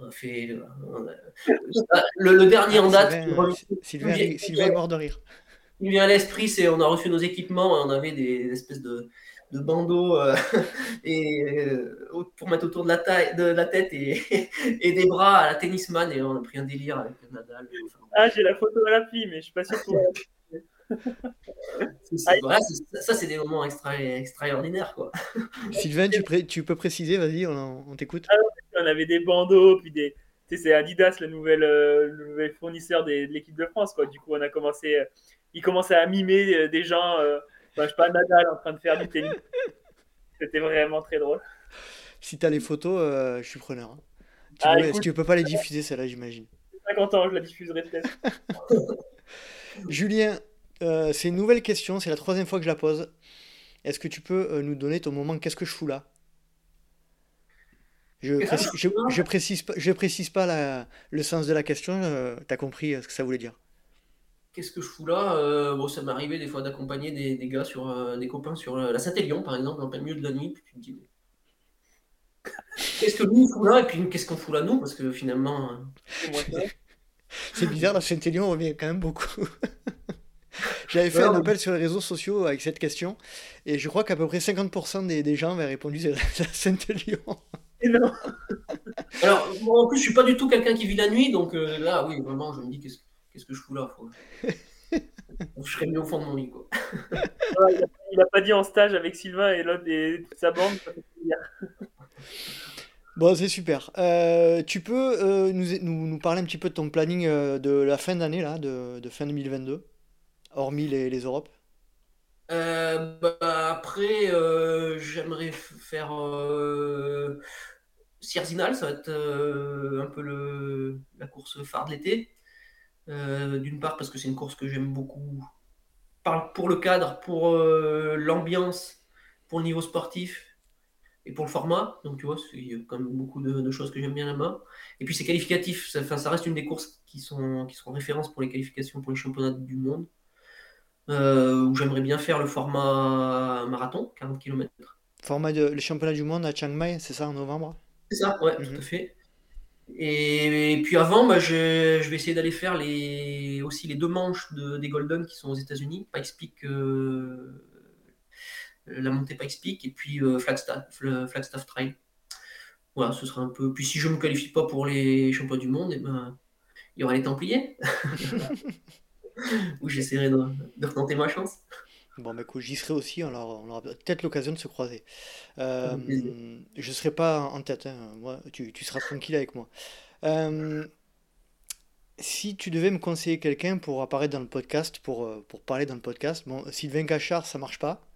on a fait, on a- le, le dernier en date, Sylvain, qui euh, Sylvain, est mort de rire. qui me vient à l'esprit, c'est on a reçu nos équipements, et on avait des espèces de, de bandeaux euh, [laughs] et, euh, pour mettre autour de la, taille, de la tête et, [laughs] et des bras à la tennisman et on a pris un délire avec Nadal. Enfin, Ah, j'ai la photo à l'appli, mais je suis pas sûr [laughs] c'est- ça, c'est des moments extra, extraordinaires. Quoi. [laughs] Sylvain, tu, pré- tu peux préciser, vas-y, on, on t'écoute. on avait des bandeaux, puis des. Tu sais, c'est Adidas, le nouvel, euh, le nouvel fournisseur des- de l'équipe de France, quoi. Du coup, on a commencé. euh, il commençait à mimer euh, des gens, euh, je sais pas, Nadal en train de faire du tennis. [laughs] C'était vraiment très drôle. Si t'as les photos, euh, je suis preneur. hein. Tu, Ah, peux, écoute. tu peux pas les diffuser, celle-là, j'imagine. 50 ans, je la diffuserai peut-être. Julien, euh, c'est une nouvelle question, c'est la troisième fois que je la pose. Est-ce que tu peux euh, nous donner ton moment? Qu'est-ce que je fous là? Je, précise, je je, fous précise pas, je précise pas la- le sens de la question, euh, t'as compris ce que ça voulait dire. Qu'est-ce que je fous là? Euh, bon, Ça m'est arrivé des fois d'accompagner des, des gars, sur, euh, des copains sur euh, la Saint-Élion, par exemple, en plein milieu de la nuit. Puis tu te dis, mais [laughs] qu'est-ce que nous on fout là? Et puis qu'est-ce qu'on fout là nous? Parce que finalement. euh. C'est [laughs] bizarre, la Saint-Élion revient quand même beaucoup. [laughs] J'avais fait un appel sur les réseaux sociaux avec cette question, et je crois qu'à peu près 50% des, des gens avaient répondu c'est la [laughs] Saint-Élion. Non. [laughs] Alors, moi, en plus, je suis pas du tout quelqu'un qui vit la nuit, donc euh, là, oui, vraiment, je me dis, qu'est-ce qu'est-ce que je fous là faut- [laughs] Je serais mieux au fond de mon lit, quoi. Ouais, il, a, il a pas dit en stage avec Sylvain et l'autre et toute sa bande. ça fait plaisir. Bon, c'est super. Euh, tu peux euh, nous, nous, nous parler un petit peu de ton planning euh, de la fin d'année, là, de, de fin 2022, hormis les, les Europes? Euh, bah, après, euh, j'aimerais faire euh, ça va être euh, un peu le, la course phare de l'été. D'une part, parce que c'est une course que j'aime beaucoup pour le cadre, pour l'ambiance, pour le niveau sportif et pour le format. Donc, tu vois, il y a quand même beaucoup de, choses que j'aime bien là-bas. Et puis, c'est qualificatif. Ça, ça reste une des courses qui sont, qui sont références pour les qualifications pour les championnats du monde. Euh, où j'aimerais bien faire le format marathon, 40 km. Format de, le championnat du monde à Chiang Mai, c'est ça, en novembre? C'est ça, ouais, tout Mhm. à fait. Et, et puis avant, bah, je, je vais essayer d'aller faire les, aussi les deux manches de, des Golden qui sont aux États-Unis, Pikes Peak, euh, la montée Pikes Peak, et puis euh, Flagstaff, Fl- Flagstaff Trail. Voilà, ce sera un peu. Puis si je ne me qualifie pas pour les championnats du monde, eh ben, il y aura les Templiers, [laughs] [laughs] où j'essaierai de, de retenter ma chance. Bon, bah, écoute, j'y serai aussi, on aura, on aura peut-être l'occasion de se croiser. Euh, je serai pas en tête, hein, moi, tu, tu seras tranquille avec moi. Euh, si tu devais me conseiller quelqu'un pour apparaître dans le podcast, pour, euh, pour parler dans le podcast, bon, Sylvain Cachard, ça marche pas.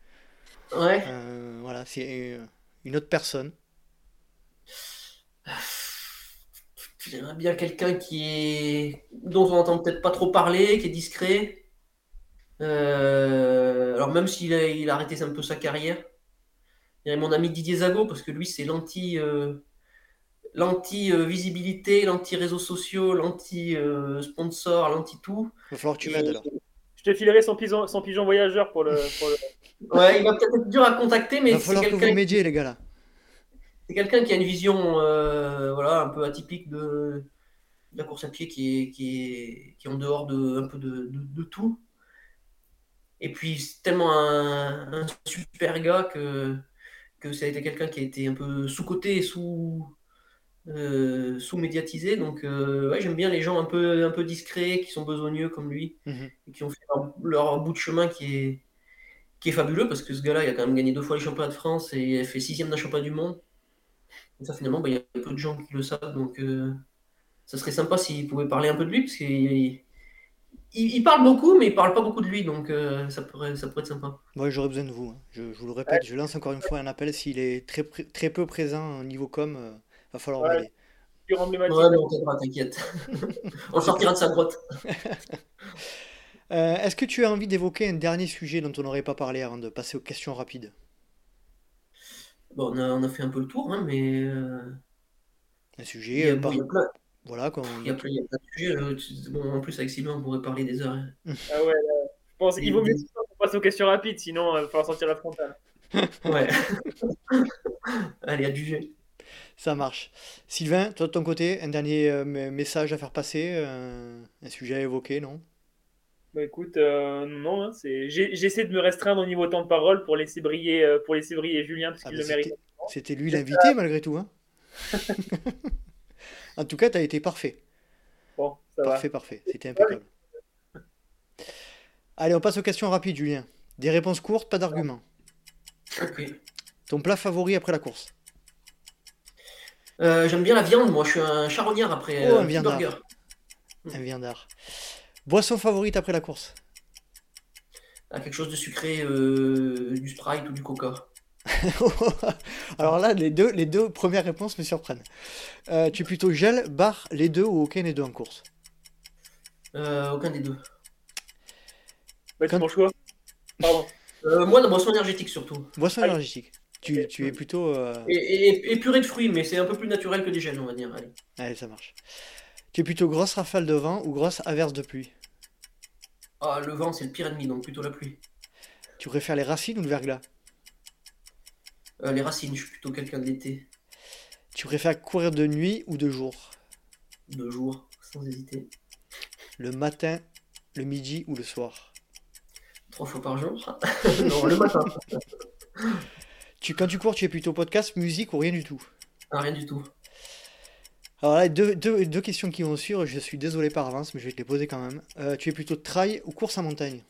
Ouais. Euh, voilà, c'est une autre personne. J'aimerais bien quelqu'un qui est dont on entend peut-être pas trop parler, qui est discret. Euh, alors même s'il a, il a arrêté un peu sa carrière. Il y a mon ami Didier Zago, parce que lui c'est l'anti euh, l'anti euh, visibilité, l'anti réseaux sociaux, l'anti euh, sponsor, l'anti tout. Il va falloir que tu m'aides là. Je te filerai son pigeon, son pigeon voyageur pour le. Pour le... Ouais, il va peut-être être dur à contacter, Il mais va c'est falloir que vous m'aidiez les gars là. C'est quelqu'un qui a une vision euh, voilà, un peu atypique de, de la course à pied qui est, qui est, qui est en dehors de, un peu de, de- de tout. Et puis, c'est tellement un, un super gars que, que ça a été quelqu'un qui a été un peu sous-coté et sous, euh, sous-médiatisé. Donc, euh, ouais, j'aime bien les gens un peu, un peu discrets, qui sont besogneux comme lui, Mhm. et qui ont fait leur, leur bout de chemin qui est, qui est fabuleux, parce que ce gars-là, il a quand même gagné deux fois les championnats de France et il a fait sixième d'un championnat du monde. Et ça, finalement, bah, il y a peu de gens qui le savent, donc euh, ça serait sympa s'il pouvait parler un peu de lui, parce qu'il il, il parle beaucoup, mais il parle pas beaucoup de lui, donc euh, ça, pourrait, ça pourrait être sympa. Moi j'aurais besoin de vous. hein. Je, je vous le répète, je lance encore une fois un appel. S'il est très, très peu présent au niveau com, euh, va falloir Ouais. emblématique. Ouais, mais [laughs] on t'inquiète. on le sortira de sa grotte. [laughs] Euh, Est-ce que tu as envie d'évoquer un dernier sujet dont on n'aurait pas parlé avant de passer aux questions rapides? Bon, on a, on a fait un peu le tour, hein, mais euh, Un il sujet, y a, euh, bon, par- il y a plein, voilà, il y a plein- il y a plein de sujets. euh, bon, en plus, avec Sylvain, on pourrait parler des heures. hein. [laughs] Ah ouais, là, je pense il vaut mieux qu'on passe aux questions rapides, sinon il va falloir sortir la frontale. [laughs] [laughs] Ouais. Allez, à juger. ça marche. Sylvain, toi de ton côté, un dernier euh, message à faire passer, euh, un sujet à évoquer, non? Bah écoute, euh, non, hein, c'est... j'ai- j'essaie de me restreindre au niveau temps de parole pour laisser briller, euh, pour laisser briller Julien parce Ah, qu'il le mérite. c'était- C'était lui l'invité malgré tout, hein? [laughs] En tout cas, tu as été parfait. Bon, ça Parfait, parfait. C'était impeccable. Allez, on passe aux questions rapides, Julien. Des réponses courtes, pas d'arguments. Ok. Ton plat favori après la course? Euh, J'aime bien la viande, moi, je suis un charognard après Oh, euh, un petit viandard. burger. Un viandard. Boisson favorite après la course? Ah, quelque chose de sucré, euh, du Sprite ou du Coca. [laughs] Alors là, les deux, les deux premières réponses me surprennent. Euh, tu es plutôt gel, bar, les deux ou aucun des deux en course? Euh, aucun des deux. Bah, c'est Quand- mon choix. Pardon. Euh, moi, la boisson énergétique surtout. Boisson Allez. énergétique. Tu, tu es plutôt... euh, Et, et, et purée de fruits, mais c'est un peu plus naturel que des gels, on va dire. Allez. Allez, ça marche. Tu es plutôt grosse rafale de vent ou grosse averse de pluie? Ah, le vent, c'est le pire ennemi, donc plutôt la pluie. Tu préfères les racines ou le verglas? Euh, les racines, je suis plutôt quelqu'un de l'été. Tu préfères courir de nuit ou de jour? De jour, sans hésiter. Le matin, le midi ou le soir? Trois fois par jour. [laughs] [laughs] non, le matin. Tu, quand tu cours, tu es plutôt podcast, musique ou rien du tout? Ah, rien du tout. Alors là, deux, deux, deux questions qui vont suivre, je suis désolé par avance, mais je vais te les poser quand même. Euh, tu es plutôt trail ou course en montagne?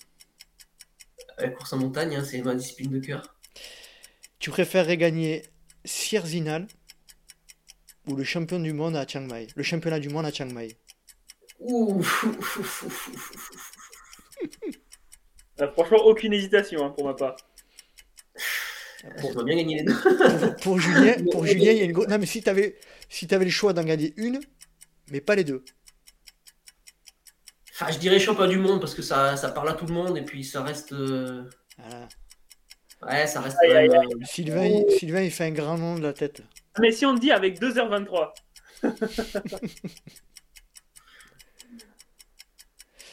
La course en montagne, hein, c'est ma discipline de cœur. Tu préférerais gagner Sierzinal ou le champion du monde à Chiang Mai? Le championnat du monde à Chiang Mai. Ouh. [laughs] Euh, franchement, aucune hésitation hein, pour ma part. J'aimerais bien gagner les deux. Pour, pour Julien, pour [laughs] Julien, il y a une grosse... Non mais si t'avais si t'avais le choix d'en gagner une, mais pas les deux. Enfin, je dirais champion du monde parce que ça, ça parle à tout le monde et puis ça reste. euh, Voilà. Ouais, ça reste Aïe, aïe, euh, Sylvain, il, Sylvain, il fait un grand nom de la tête. Mais si on te dit avec 2h23. [laughs]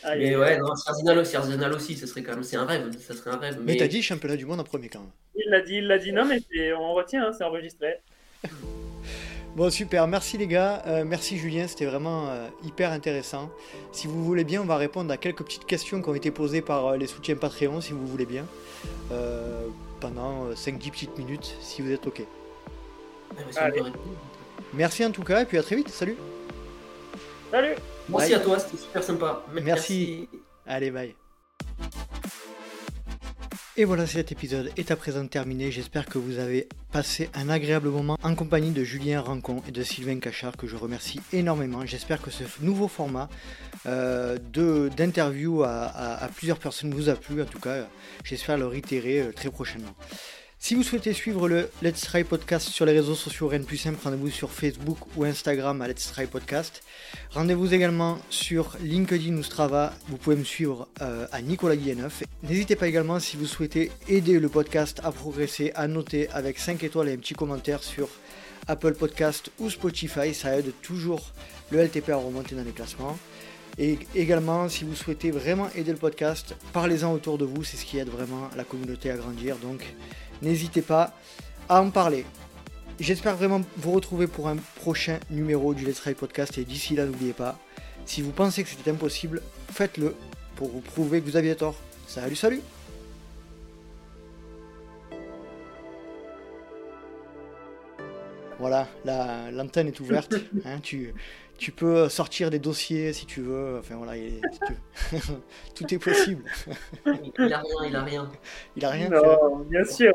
Aïe, Mais ouais, non, Sierzinal aussi, ça serait quand même, c'est un rêve, ça serait un rêve. Mais t'as dit championnat du monde en premier quand même. Il l'a dit, il l'a dit. Non, mais on retient, hein, c'est enregistré. [laughs] Bon super, merci les gars, Euh, merci Julien, c'était vraiment euh, hyper intéressant. Si vous voulez bien, on va répondre à quelques petites questions qui ont été posées par euh, les soutiens Patreon, si vous voulez bien, Euh, pendant 5-10 petites minutes, si vous êtes ok. Allez. répondre. Merci en tout cas, et puis à très vite, salut Salut Merci Bye. à toi, c'était super sympa. Merci. Allez, bye Et voilà, cet épisode est à présent terminé. J'espère que vous avez passé un agréable moment en compagnie de Julien Rancon et de Sylvain Cachard, que je remercie énormément. J'espère que ce nouveau format euh, d'interview à, à, plusieurs personnes vous a plu. En tout cas, j'espère le réitérer euh, très prochainement. Si vous souhaitez suivre le Let's Try Podcast sur les réseaux sociaux, rien de plus simple, rendez-vous sur Facebook ou Instagram à Let's Try Podcast. Rendez-vous également sur LinkedIn ou Strava, vous pouvez me suivre euh, à Nicolas Guilleneuf. N'hésitez pas également si vous souhaitez aider le podcast à progresser, à noter avec 5 étoiles et un petit commentaire sur Apple Podcast ou Spotify, ça aide toujours le LTP à remonter dans les classements. Et également, si vous souhaitez vraiment aider le podcast, parlez-en autour de vous, c'est ce qui aide vraiment la communauté à grandir. Donc, n'hésitez pas à en parler. J'espère vraiment vous retrouver pour un prochain numéro du Let's Ride Podcast et d'ici là n'oubliez pas, si vous pensez que c'était impossible, faites-le pour vous prouver que vous aviez tort. Salut salut Voilà, l'antenne est ouverte. [laughs] Hein, tu, tu peux sortir des dossiers si tu veux. Enfin voilà, [laughs] tout est possible. il a rien, il a rien. Il a rien. Non, bien sûr.